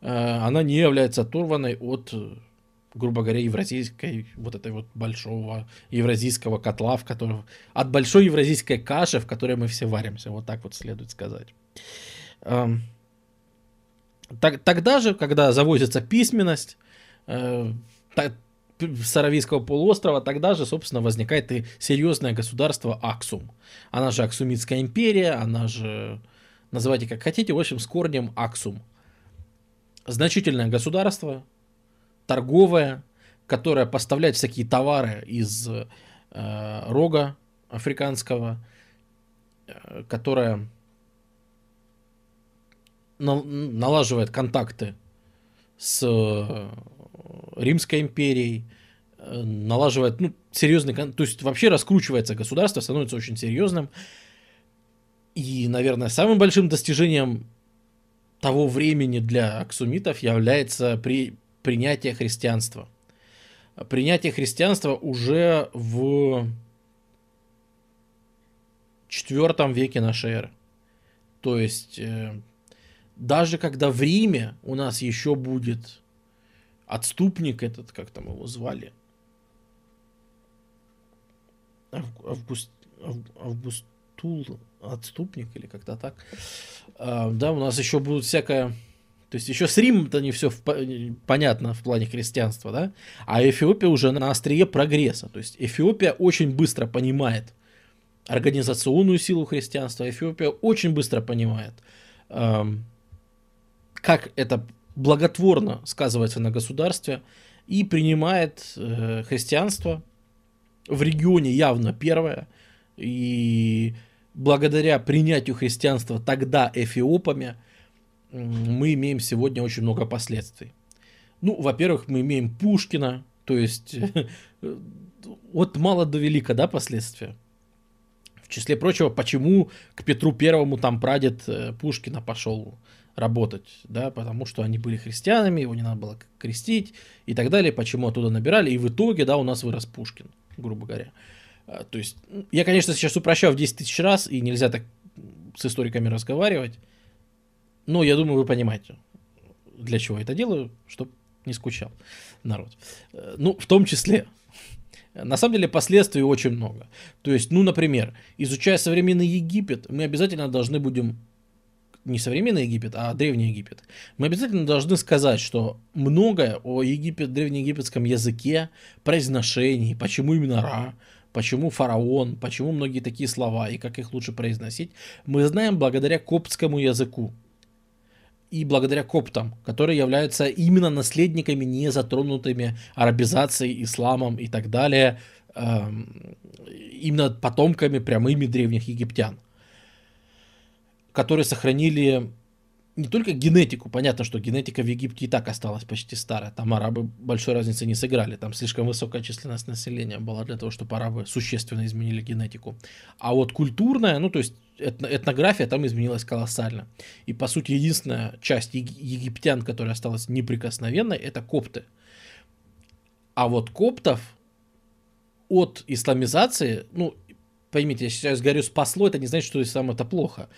э, она не является оторванной от, грубо говоря, евразийской, вот этой вот большого евразийского котла, в котором, от большой евразийской каши, в которой мы все варимся. Вот так вот следует сказать. Эм, тогда же, когда завозится письменность, э, с Аравийского полуострова, тогда же, собственно, возникает и серьезное государство Аксум. Она же Аксумитская империя, она же, называйте как хотите, в общем, с корнем Аксум. Значительное государство, торговое, которое поставляет всякие товары из э, рога африканского, э, которое на, налаживает контакты с Римской империей, э, налаживает ну, серьезный, то есть вообще раскручивается государство, становится очень серьезным. И, наверное, самым большим достижением того времени для аксумитов является при, принятие христианства. Принятие христианства уже в IV веке нашей эры. То есть, э, даже когда в Риме у нас еще будет отступник этот, как там его звали? Август, Августул, отступник или как-то так. А, да, у нас еще будут всякое... То есть еще с Римом-то не все в, понятно в плане христианства, да? А Эфиопия уже на острие прогресса. То есть Эфиопия очень быстро понимает организационную силу христианства. Эфиопия очень быстро понимает, эм, как это благотворно сказывается на государстве и принимает э, христианство в регионе явно первое. И благодаря принятию христианства тогда эфиопами мы имеем сегодня очень много последствий. Ну, во-первых, мы имеем Пушкина, то есть от мала до велика, да, последствия. В числе прочего, почему к Петру Первому там прадед э, Пушкина пошел работать, да, потому что они были христианами, его не надо было крестить и так далее, почему оттуда набирали, и в итоге, да, у нас вырос Пушкин, грубо говоря. А, то есть, я, конечно, сейчас упрощаю в 10 тысяч раз, и нельзя так с историками разговаривать, но я думаю, вы понимаете, для чего я это делаю, чтобы не скучал народ. Э, ну, в том числе, на самом деле последствий очень много. То есть, ну, например, изучая современный Египет, мы обязательно должны будем не современный Египет, а древний Египет, мы обязательно должны сказать, что многое о Египет, древнеегипетском языке, произношении, почему именно Ра, почему фараон, почему многие такие слова и как их лучше произносить, мы знаем благодаря коптскому языку и благодаря коптам, которые являются именно наследниками, не затронутыми арабизацией, исламом и так далее, эм, именно потомками прямыми древних египтян которые сохранили не только генетику, понятно, что генетика в Египте и так осталась почти старая, там арабы большой разницы не сыграли, там слишком высокая численность населения была для того, чтобы арабы существенно изменили генетику. А вот культурная, ну то есть этнография там изменилась колоссально. И по сути единственная часть египтян, которая осталась неприкосновенной, это копты. А вот коптов от исламизации, ну поймите, я сейчас говорю спасло, это не значит, что сам это плохо.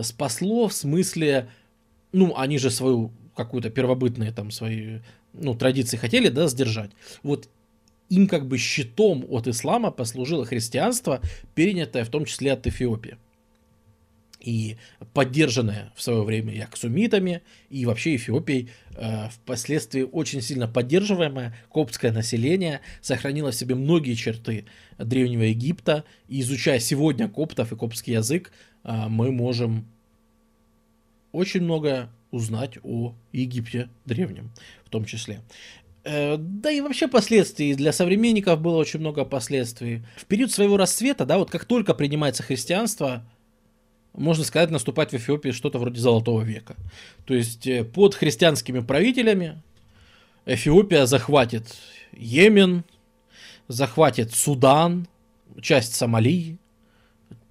Спасло в смысле, ну, они же свою какую-то первобытные там свои, ну, традиции хотели, да, сдержать. Вот им как бы щитом от ислама послужило христианство, перенятое в том числе от Эфиопии и поддержанная в свое время и аксумитами, и вообще Эфиопией, э, впоследствии очень сильно поддерживаемое коптское население сохранило в себе многие черты Древнего Египта, и изучая сегодня коптов и коптский язык, э, мы можем очень много узнать о Египте древнем в том числе. Э, да и вообще последствий. Для современников было очень много последствий. В период своего расцвета, да, вот как только принимается христианство, можно сказать, наступать в Эфиопии что-то вроде Золотого века. То есть э, под христианскими правителями Эфиопия захватит Йемен, захватит Судан, часть Сомали,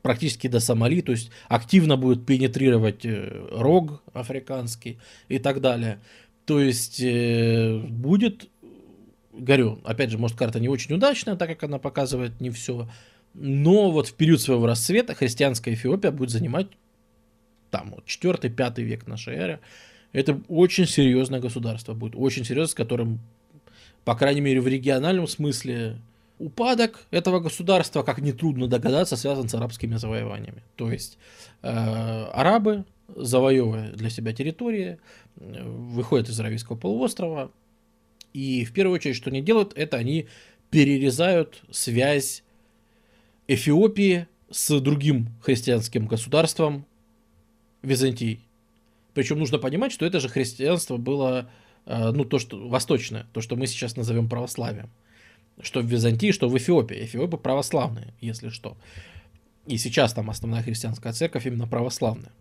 практически до Сомали, то есть активно будет пенетрировать э, рог африканский и так далее. То есть э, будет, говорю, опять же, может карта не очень удачная, так как она показывает не все, но вот в период своего расцвета христианская Эфиопия будет занимать там вот 4-5 век нашей эры. Это очень серьезное государство будет, очень серьезное, с которым, по крайней мере, в региональном смысле упадок этого государства, как нетрудно догадаться, связан с арабскими завоеваниями. То есть э, арабы, завоевывая для себя территории, выходят из Аравийского полуострова, и в первую очередь, что они делают, это они перерезают связь Эфиопии с другим христианским государством Византией. Причем нужно понимать, что это же христианство было, э, ну, то, что восточное, то, что мы сейчас назовем православием. Что в Византии, что в Эфиопии. Эфиопы православные, если что. И сейчас там основная христианская церковь именно православная.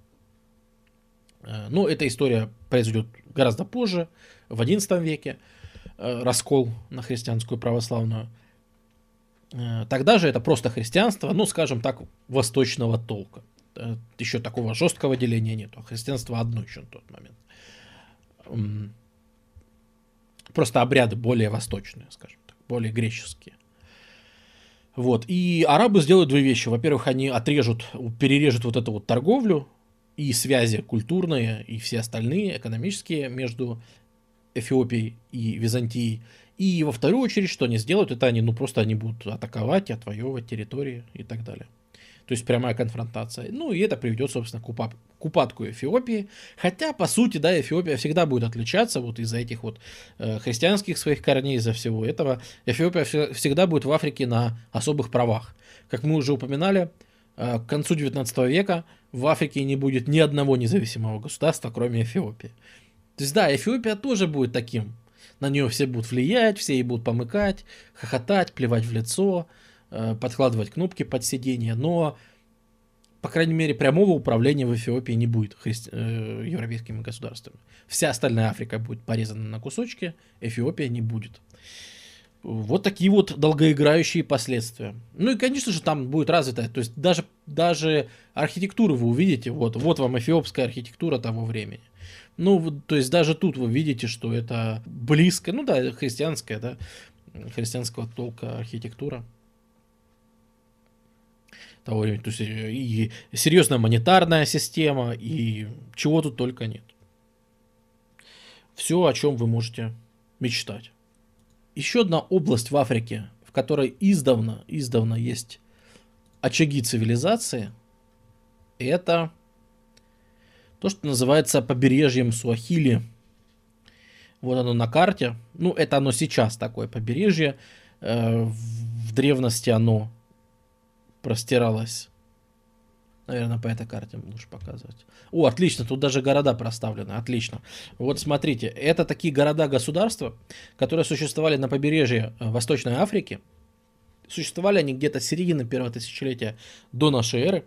Э, но эта история произойдет гораздо позже, в XI веке. Э, раскол на христианскую православную. Э, тогда же это просто христианство, ну, скажем так, восточного толка. Еще такого жесткого деления нет. Христианство одно еще на тот момент. Просто обряды более восточные, скажем более греческие. Вот. И арабы сделают две вещи. Во-первых, они отрежут, перережут вот эту вот торговлю и связи культурные и все остальные экономические между Эфиопией и Византией. И во вторую очередь, что они сделают, это они, ну, просто они будут атаковать, отвоевывать территории и так далее. То есть прямая конфронтация. Ну, и это приведет, собственно, к, упад- к упадку Эфиопии. Хотя, по сути, да, Эфиопия всегда будет отличаться вот из-за этих вот э, христианских своих корней, из-за всего этого. Эфиопия всегда будет в Африке на особых правах. Как мы уже упоминали, э, к концу 19 века в Африке не будет ни одного независимого государства, кроме Эфиопии. То есть, да, Эфиопия тоже будет таким на нее все будут влиять, все ей будут помыкать, хохотать, плевать в лицо, подкладывать кнопки под сиденье, но, по крайней мере, прямого управления в Эфиопии не будет христи... э, европейскими государствами. Вся остальная Африка будет порезана на кусочки, Эфиопия не будет. Вот такие вот долгоиграющие последствия. Ну и, конечно же, там будет развитая, то есть даже, даже архитектуру вы увидите, вот, вот вам эфиопская архитектура того времени. Ну, то есть даже тут вы видите, что это близко, ну да, христианская, да, христианского толка архитектура того времени. То есть и серьезная монетарная система, и чего тут только нет. Все, о чем вы можете мечтать. Еще одна область в Африке, в которой издавна, издавна есть очаги цивилизации, это то, что называется побережьем Суахили. Вот оно на карте. Ну, это оно сейчас такое побережье. Э, в древности оно простиралось Наверное, по этой карте лучше показывать. О, отлично, тут даже города проставлены, отлично. Вот смотрите, это такие города-государства, которые существовали на побережье э, Восточной Африки. Существовали они где-то с середины первого тысячелетия до нашей эры.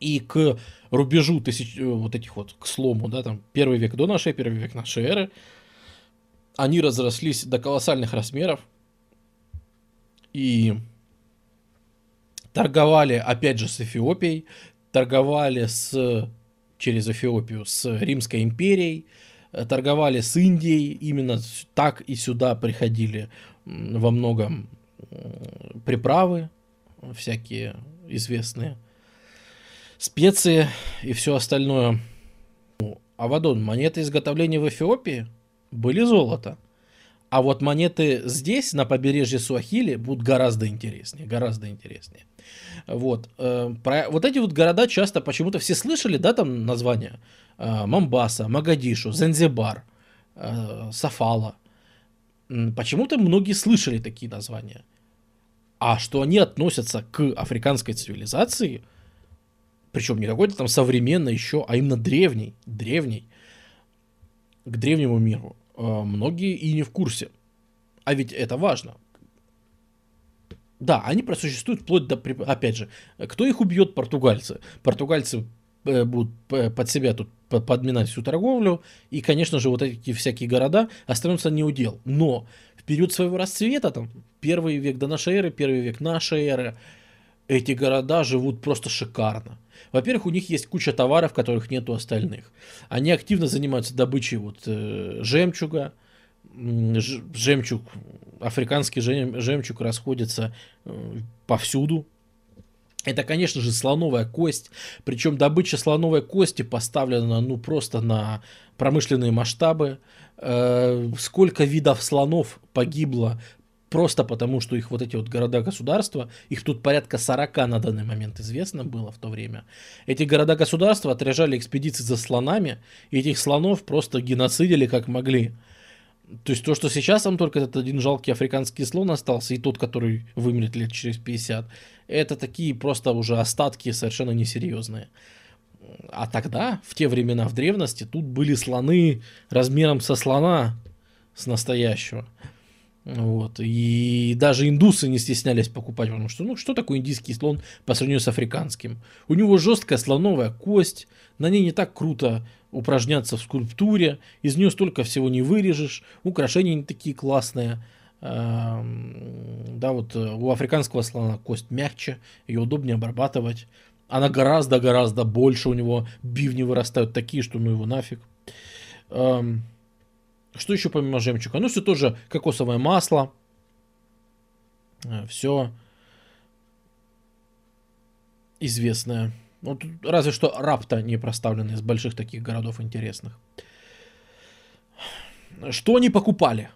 И к рубежу тысяч, э, вот этих вот, к слому, да, там, первый век до нашей, первый век нашей эры, они разрослись до колоссальных размеров. И торговали, опять же, с Эфиопией, торговали с, через Эфиопию с Римской империей, э, торговали с Индией, именно так и сюда приходили во многом приправы, всякие известные специи и все остальное. Авадон, монеты изготовления в Эфиопии были золото. А вот монеты здесь, на побережье Суахили, будут гораздо интереснее, гораздо интереснее. Вот. Э, про, вот эти вот города часто почему-то все слышали, да, там названия? Э, Мамбаса, Магадишу, Занзибар, э, Сафала. Почему-то многие слышали такие названия. А что они относятся к африканской цивилизации, причем не какой-то там современной еще, а именно древней, древней, к древнему миру, многие и не в курсе. А ведь это важно. Да, они просуществуют вплоть до, опять же, кто их убьет? Португальцы. Португальцы э, будут под себя тут подминать всю торговлю, и, конечно же, вот эти всякие города останутся не удел. Но в период своего расцвета, там, первый век до нашей эры, первый век нашей эры, эти города живут просто шикарно. Во-первых, у них есть куча товаров, которых нет у остальных. Они активно занимаются добычей вот, э, жемчуга, жемчуг, африканский жемчуг расходится э, повсюду. Это, конечно же, слоновая кость. Причем добыча слоновой кости поставлена, ну, просто на промышленные масштабы. Э, сколько видов слонов погибло просто потому, что их вот эти вот города-государства, их тут порядка 40 на данный момент известно было в то время. Эти города-государства отряжали экспедиции за слонами, и этих слонов просто геноцидили как могли. То есть то, что сейчас там только этот один жалкий африканский слон остался, и тот, который вымрет лет через 50, это такие просто уже остатки совершенно несерьезные. А тогда, в те времена, в древности, тут были слоны размером со слона, с настоящего. Вот. И даже индусы не стеснялись покупать, потому что, ну, что такое индийский слон по сравнению с африканским? У него жесткая слоновая кость, на ней не так круто упражняться в скульптуре, из нее столько всего не вырежешь, украшения не такие классные. Да, вот э, у африканского слона кость мягче, ее удобнее обрабатывать. Она гораздо-гораздо больше, у него бивни вырастают такие, что ну его нафиг. Что еще помимо жемчуга? Ну, все тоже кокосовое масло. Э, все известное. Вот разве что рапта не проставлены из больших таких городов интересных. Что они покупали?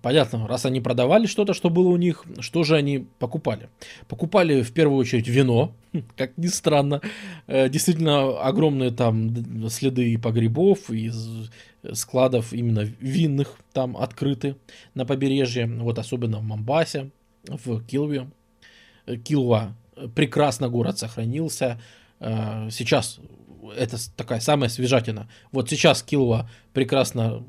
Понятно, раз они продавали что-то, что было у них, что же они покупали? Покупали в первую очередь вино, как ни странно. Э, действительно огромные там следы погребов, из складов именно винных там открыты на побережье, вот особенно в Мамбасе, в Килве. Килва прекрасно город сохранился, Э, сейчас это такая самая свежатина. Вот сейчас Килова прекрасно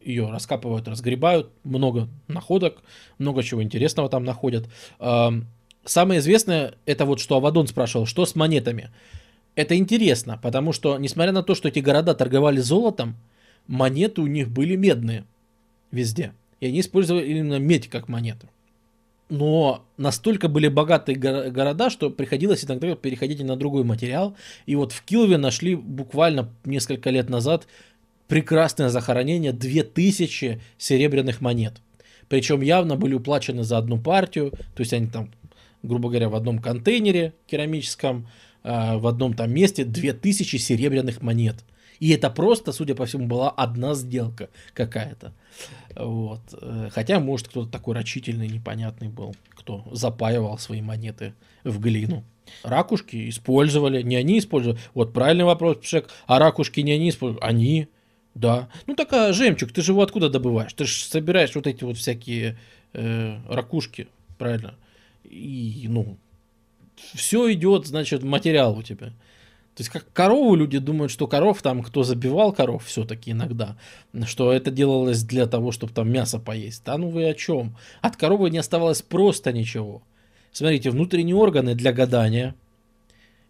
ее раскапывают, разгребают, много находок, много чего интересного там находят. Эм, самое известное, это вот что Авадон спрашивал, что с монетами. Это интересно, потому что, несмотря на то, что эти города торговали золотом, монеты у них были медные везде. и они использовали именно медь как монету. Но настолько были богатые го- города, что приходилось иногда переходить на другой материал. И вот в Килве нашли буквально несколько лет назад прекрасное захоронение 2000 серебряных монет. Причем явно были уплачены за одну партию, то есть они там, грубо говоря, в одном контейнере керамическом, э, в одном там месте 2000 серебряных монет. И это просто, судя по всему, была одна сделка какая-то. Вот. Э, Хотя, может, кто-то такой рачительный, непонятный был, кто запаивал свои монеты в глину. Ракушки использовали, не они использовали. Вот правильный вопрос, Пшек. А ракушки не они использовали? Они. Да. Ну так а жемчуг, ты же его откуда добываешь? Ты же собираешь вот эти вот всякие э, ракушки, правильно? И, ну, все идет, значит, материал у тебя. То есть как корову люди думают, что коров там, кто забивал коров все-таки иногда, что это делалось для того, чтобы там мясо поесть. Да ну вы о чем? От коровы не оставалось просто ничего. Смотрите, внутренние органы для гадания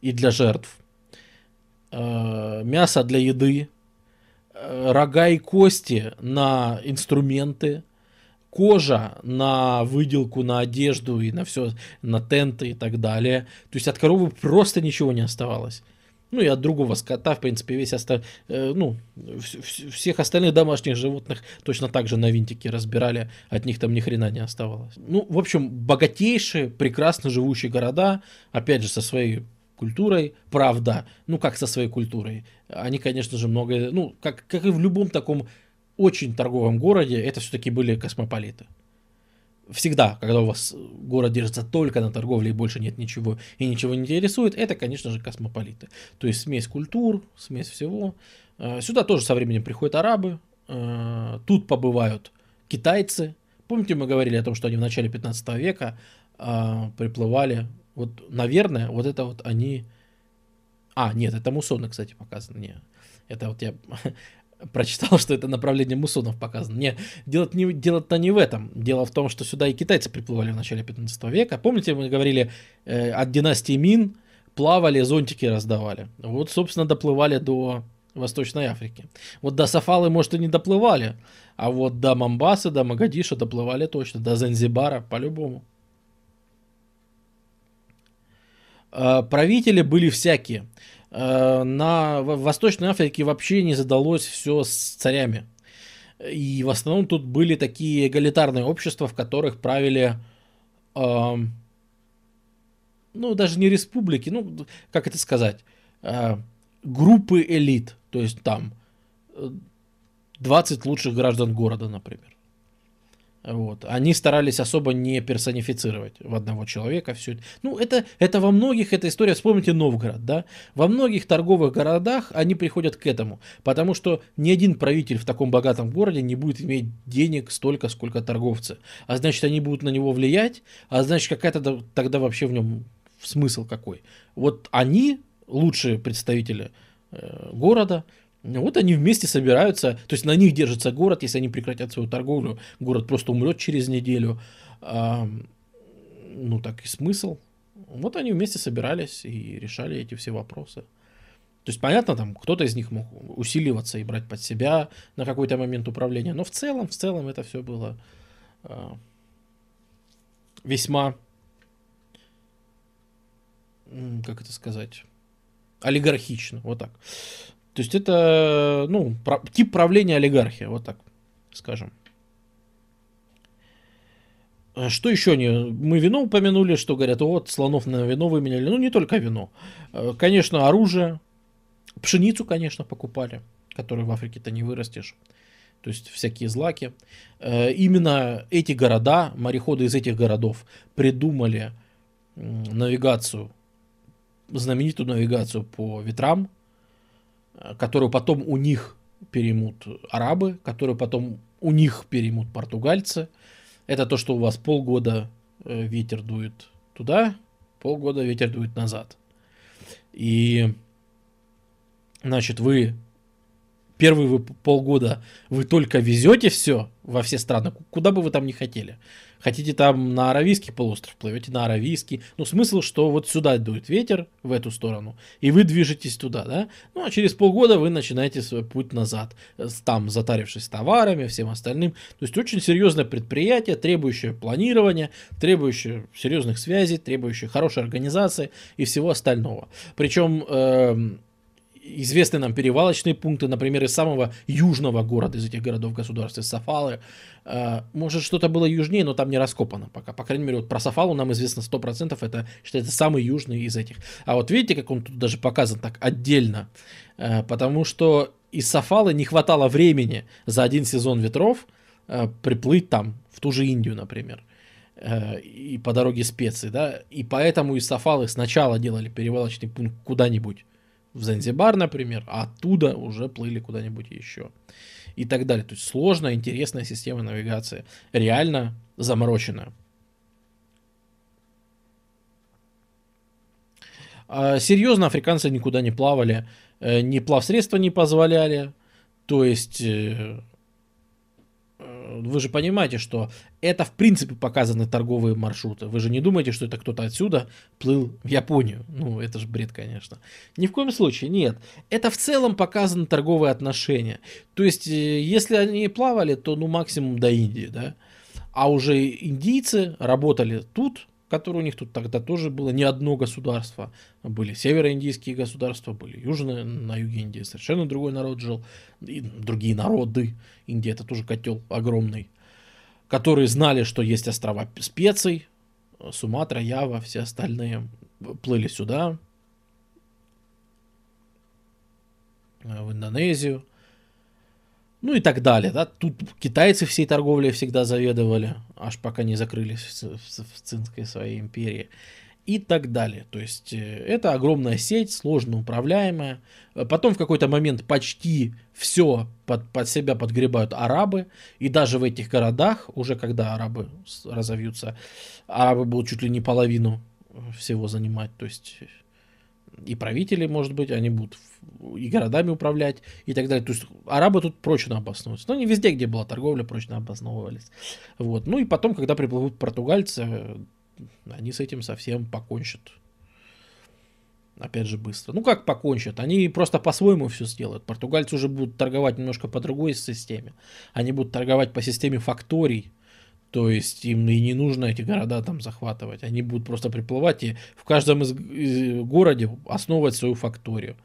и для жертв, э, мясо для еды, э, рога и кости на инструменты, кожа на выделку, на одежду и на все, на тенты и так далее. То есть от коровы просто ничего не оставалось. Ну и от другого скота, в принципе, весь оста... э, ну, вс- вс- всех остальных домашних животных точно так же на винтики разбирали, от них там ни хрена не оставалось. Ну, в общем, богатейшие, прекрасно живущие города, опять же, со своей культурой, правда, ну как со своей культурой, они, конечно же, многое, ну, как, как и в любом таком очень торговом городе, это все-таки были космополиты. Всегда, когда у вас город держится только на торговле и больше нет ничего и ничего не интересует, это, конечно же, космополиты. То есть смесь культур, смесь всего. Э, Сюда тоже со временем приходят арабы, э, тут побывают китайцы. Помните, мы говорили о том, что они в начале 15 века э, приплывали. Вот, наверное, вот это вот они... А, нет, это муссоны, кстати, показано. Не, это вот я прочитал, что это направление муссонов показано. Не, дело не, дело-то не в этом. Дело в том, что сюда и китайцы приплывали в начале 15 века. Помните, мы говорили, э, от династии Мин плавали, зонтики раздавали. Вот, собственно, доплывали до Восточной Африки. Вот до Сафалы, может, и не доплывали, а вот до Мамбасы, до Магадиша доплывали точно, до Занзибара по-любому. Э, Правители были всякие. Э, На в Восточной Африке вообще не задалось все с царями. И в основном тут были такие эгалитарные общества, в которых правили, эм, ну, даже не республики, ну, как это сказать, э, группы элит. То есть там э, 20 лучших граждан города, например. Вот. Они старались особо не персонифицировать в одного человека все это. Ну, это, это во многих, эта история, вспомните Новгород, да? Во многих торговых городах они приходят к этому, потому что ни один правитель в таком богатом городе не будет иметь денег столько, сколько торговцы. А значит, они будут на него влиять, а значит, какая-то тогда вообще в нем смысл какой. Вот они, лучшие представители э, города, вот они вместе собираются, то есть на них держится город, если они прекратят свою торговлю, город просто умрет через неделю. А, ну так и смысл. Вот они вместе собирались и решали эти все вопросы. То есть, понятно, там кто-то из них мог усиливаться и брать под себя на какой-то момент управления, но в целом, в целом это все было а, весьма, как это сказать, олигархично, вот так. То есть это, ну, про- тип правления олигархия, вот так скажем. А Что еще не? Мы вино упомянули, что говорят, вот слонов на вино выменяли. Ну, не только вино. Э, Конечно, оружие. Пшеницу, конечно, покупали, которую в Африке-то не вырастешь. То есть всякие злаки. Э, Именно эти города, мореходы из этих городов придумали навигацию, знаменитую навигацию по ветрам, э, которую потом у них переймут арабы, которую потом у них переймут португальцы. Это то, что у вас полгода э, ветер дует туда, полгода ветер дует назад. И, значит, вы первые вы полгода вы только везете все во все страны, куда бы вы там не хотели. Хотите там на Аравийский полуостров, плывете на Аравийский. Ну, смысл, что вот сюда дует ветер, в эту сторону, и вы движетесь туда, да? Ну, а через полгода вы начинаете свой путь назад, э, там затарившись товарами, всем остальным. То есть очень серьезное предприятие, требующее планирования, требующее серьезных связей, требующее хорошей организации и всего остального. Причем... Э, известны нам перевалочные пункты, например, из самого южного города, из этих городов-государств, из Сафалы. Э, может, что-то было южнее, но там не раскопано пока. По крайней мере, вот про Сафалу нам известно 100%, это считается самый южный из этих. А вот видите, как он тут даже показан так отдельно, э, потому что из Сафалы не хватало времени за один сезон ветров э, приплыть там, в ту же Индию, например и по дороге специй, да, и поэтому из Сафалы сначала делали перевалочный пункт куда-нибудь в Занзибар, например, а оттуда уже плыли куда-нибудь еще. И так далее. То есть сложная, интересная система навигации. Реально замороченная. А серьезно, африканцы никуда не плавали, э, ни плавсредства не позволяли. То есть э, вы же понимаете, что это в принципе показаны торговые маршруты. Вы же не думаете, что это кто-то отсюда плыл в Японию. Ну, это же бред, конечно. Ни в коем случае, нет. Это в целом показаны торговые отношения. То есть, э, если они плавали, то ну максимум до Индии, да. А уже индийцы работали тут, которое у них тут тогда тоже было. Не одно государство. Были североиндийские государства, были южные, на юге Индии совершенно другой народ жил, и другие народы. Индия это тоже котел огромный, которые знали, что есть острова специй, Суматра, Ява, все остальные плыли сюда, в Индонезию, ну и так далее. Да? Тут китайцы всей торговлей всегда заведовали, аж пока не закрылись в, в, в Цинской своей империи. И так далее. То есть э, это огромная сеть, сложно управляемая. Потом в какой-то момент почти все под, под себя подгребают арабы. И даже в этих городах, уже когда арабы разовьются, арабы будут чуть ли не половину всего занимать. То есть и правители, может быть, они будут и городами управлять и так далее. То есть арабы тут прочно обосновываются. Но не везде, где была торговля, прочно обосновывались. Вот. Ну и потом, когда приплывут португальцы, они с этим совсем покончат. Опять же, быстро. Ну, как покончат? Они просто по-своему все сделают. Португальцы уже будут торговать немножко по другой системе. Они будут торговать по системе факторий то есть им и не нужно эти города там захватывать. Они будут просто приплывать и в каждом из, из городе основывать свою факторию.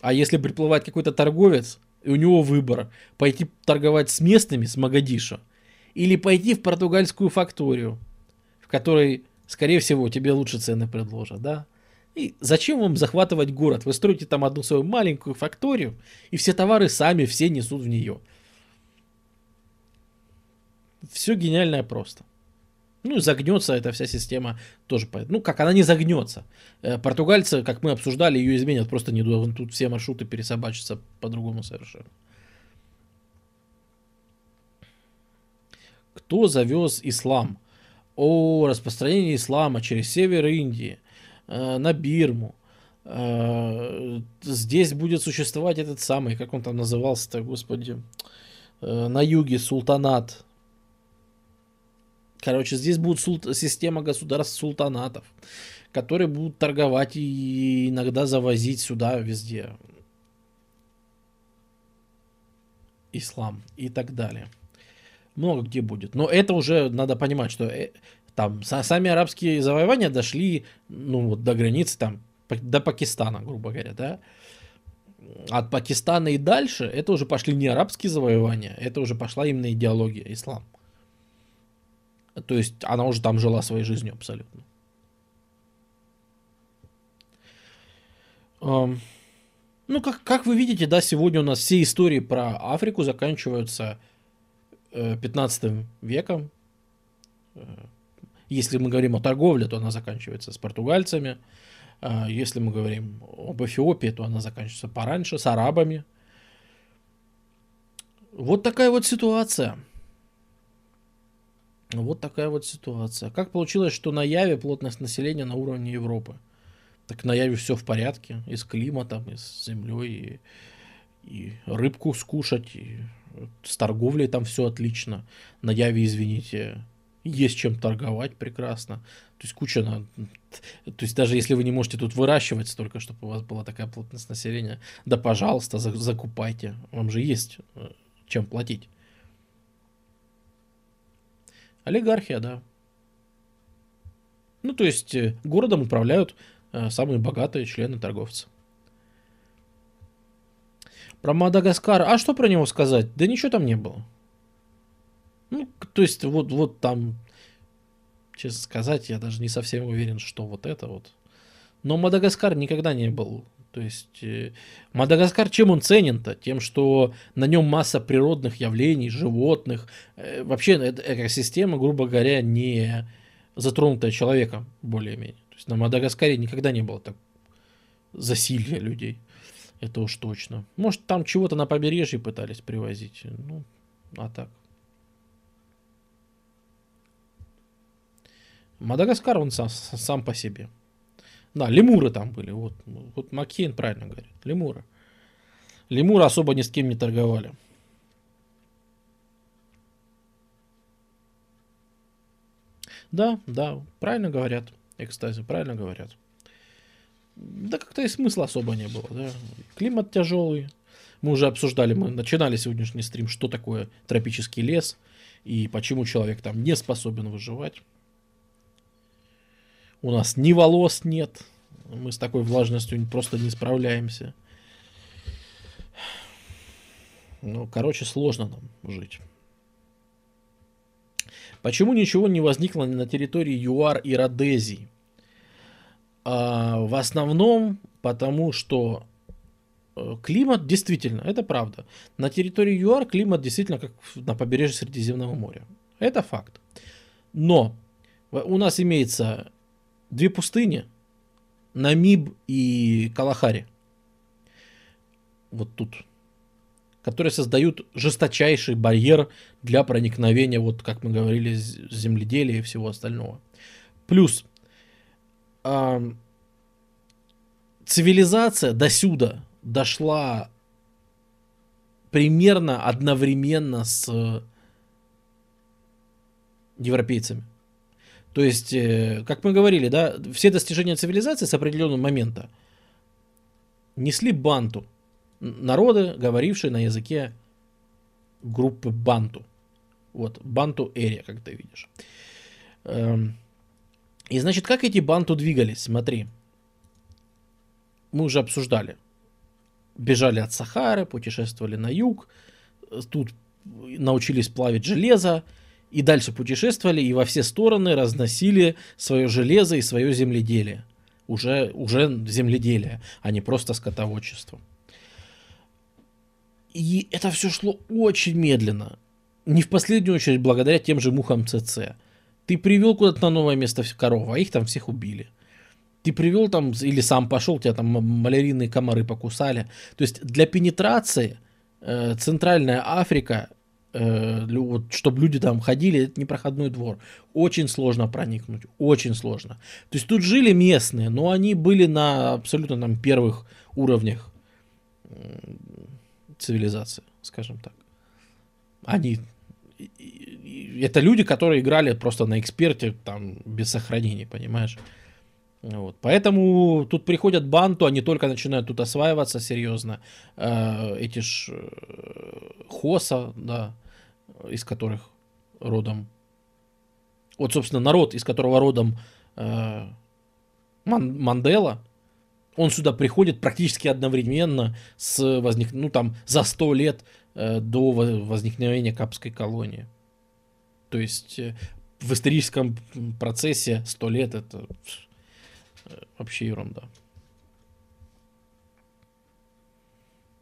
А если приплывает какой-то торговец, и у него выбор, пойти торговать с местными, с Магадиша, или пойти в португальскую факторию, в которой, скорее всего, тебе лучше цены предложат, да? И зачем вам захватывать город? Вы строите там одну свою маленькую факторию, и все товары сами все несут в нее. Все гениальное просто. Ну, загнется эта вся система тоже. Ну, как она не загнется. Э, португальцы, как мы обсуждали, ее изменят. Просто не должен тут все маршруты пересобачиться по-другому совершенно. Кто завез ислам? О распространении ислама через север Индии, э, на Бирму. Э, здесь будет существовать этот самый, как он там назывался-то, господи, на юге султанат Короче, здесь будет султ- система государств султанатов, которые будут торговать и иногда завозить сюда везде ислам и так далее. Много где будет. Но это уже надо понимать, что э, там сами арабские завоевания дошли ну, вот до границы там, до Пакистана, грубо говоря, да. От Пакистана и дальше это уже пошли не арабские завоевания, это уже пошла именно идеология ислам. То есть она уже там жила своей жизнью абсолютно. Ну, как, как вы видите, да, сегодня у нас все истории про Африку заканчиваются 15 э, веком. Э, если мы говорим о торговле, то она заканчивается с португальцами. Э, если мы говорим об Эфиопии, то она заканчивается пораньше, с арабами. Вот такая вот ситуация. Вот такая вот ситуация. Как получилось, что на Яве плотность населения на уровне Европы? Так на Яве все в порядке. И с климатом, и с землей, и, и рыбку скушать, и с торговлей там все отлично. На Яве, извините, есть чем торговать прекрасно. То есть куча на... То есть даже если вы не можете тут выращивать столько, чтобы у вас была такая плотность населения, да пожалуйста, за, закупайте. Вам же есть э, чем платить. Олигархия, да. Ну, то есть э, городом управляют э, самые богатые члены торговцы. Про Мадагаскар. А что про него сказать? Да ничего там не было. Ну, то есть, вот, вот там, честно сказать, я даже не совсем уверен, что вот это вот. Но Мадагаскар никогда не был. То есть, э, Мадагаскар чем он ценен-то? Тем, что на нем масса природных явлений, животных. Э, вообще, экосистема, грубо говоря, не затронутая человеком, более-менее. То есть, на Мадагаскаре никогда не было так засилья людей. Это уж точно. Может, там чего-то на побережье пытались привозить. Ну, а так. Мадагаскар, он сам, сам по себе. Да, лемуры там были. Вот, вот Маккейн правильно говорит. Лемуры. Лемуры особо ни с кем не торговали. Да, да, правильно говорят. Экстази, правильно говорят. Да как-то и смысла особо не было. Да. Климат тяжелый. Мы уже обсуждали, мы начинали сегодняшний стрим, что такое тропический лес и почему человек там не способен выживать. У нас ни волос нет. Мы с такой влажностью просто не справляемся. Ну, короче, сложно нам жить. Почему ничего не возникло на территории ЮАР и Родезии? А, в основном потому, что э, климат действительно, это правда. На территории ЮАР климат действительно как на побережье Средиземного моря. Это факт. Но у нас имеется две пустыни, Намиб и Калахари. Вот тут. Которые создают жесточайший барьер для проникновения, вот как мы говорили, земледелия и всего остального. Плюс э, цивилизация до сюда дошла примерно одновременно с европейцами. То есть, э, как мы говорили, да, все достижения цивилизации с определенного момента несли банту. Народы, говорившие на языке группы банту. Вот, банту эрия, как ты видишь. Эм, и значит, как эти банту двигались? Смотри. Мы уже обсуждали. Бежали от Сахары, путешествовали на юг. Тут научились плавить железо и дальше путешествовали и во все стороны разносили свое железо и свое земледелие. Уже, уже земледелие, а не просто скотоводчество. И это все шло очень медленно. Не в последнюю очередь благодаря тем же мухам ЦЦ. Ты привел куда-то на новое место коров, а их там всех убили. Ты привел там, или сам пошел, тебя там малярийные комары покусали. То есть для пенетрации э, Центральная Африка э, вот, чтобы люди там ходили, это непроходной двор. Очень сложно проникнуть, очень сложно. То есть тут жили местные, но они были на абсолютно там первых уровнях цивилизации, скажем так. Они это люди, которые играли просто на эксперте, там, без сохранений, понимаешь? Вот. Поэтому тут приходят банту, они только начинают тут осваиваться серьезно. Э, эти ж э, хоса, да, из которых родом... Вот, собственно, народ, из которого родом э, Ман Мандела, он сюда приходит практически одновременно с возник... ну, там, за сто лет до возникновения Капской колонии. То есть в историческом процессе сто лет это вообще ерунда.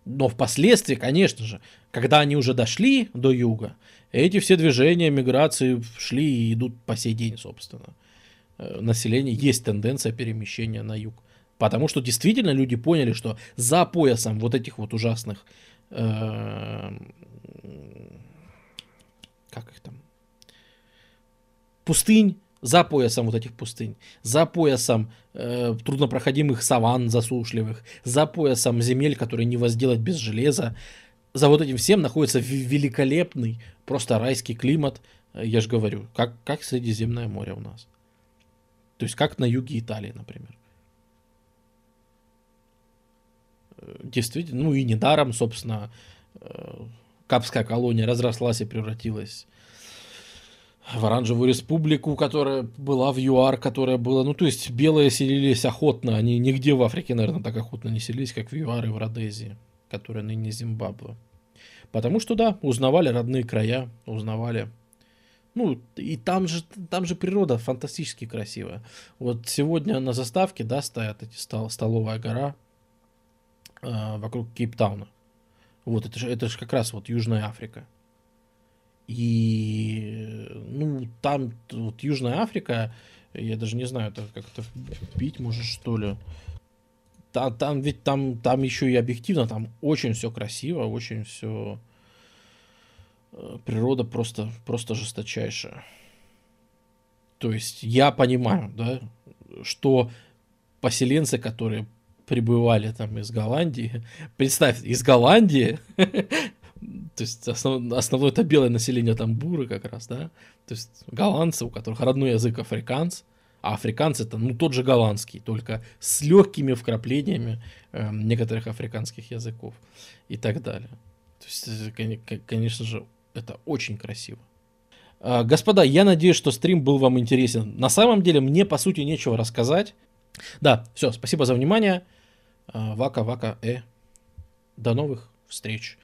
Но впоследствии, конечно же, когда они уже дошли до юга, эти все движения миграции шли и идут по сей день, собственно. Э, население есть тенденция перемещения на юг. Потому что действительно люди поняли, что за поясом вот этих вот ужасных э, как их там пустынь, за поясом вот этих пустынь, за поясом э, труднопроходимых саван засушливых, за поясом земель, которые не возделать без железа, за вот этим всем находится великолепный, просто райский климат, я же говорю, как, как Средиземное море у нас. То есть как на юге Италии, например. Э, действительно, ну и недаром, собственно, э, Капская колония разрослась и превратилась в оранжевую республику, которая была в ЮАР, которая была, ну, то есть белые селились охотно, они нигде в Африке, наверное, так охотно не селились, как в ЮАР и в Родезии, которая ныне Зимбабве. Потому что, да, узнавали родные края, узнавали ну, и там же, там же природа фантастически красивая. Вот сегодня на заставке, да, стоят эти стол, столовая гора э, вокруг Кейптауна. Вот, это же, это же как раз вот Южная Африка. И, ну, там вот Южная Африка, я даже не знаю, это как-то пить может, что ли. Там, там ведь там, там еще и объективно, там очень все красиво, очень все э, природа просто, просто жесточайшая. То есть я понимаю, да, что поселенцы, которые прибывали там из Голландии, представь, из Голландии то есть основ, основное это белое население там буры как раз, да, то есть голландцы, у которых родной язык африканц, а африканцы это ну тот же голландский, только с легкими вкраплениями э, некоторых африканских языков и так далее. То есть, э, конечно же, это очень красиво. Э, господа, я надеюсь, что стрим был вам интересен. На самом деле мне по сути нечего рассказать. Да, все, спасибо за внимание. Э, вака, вака, э. До новых встреч.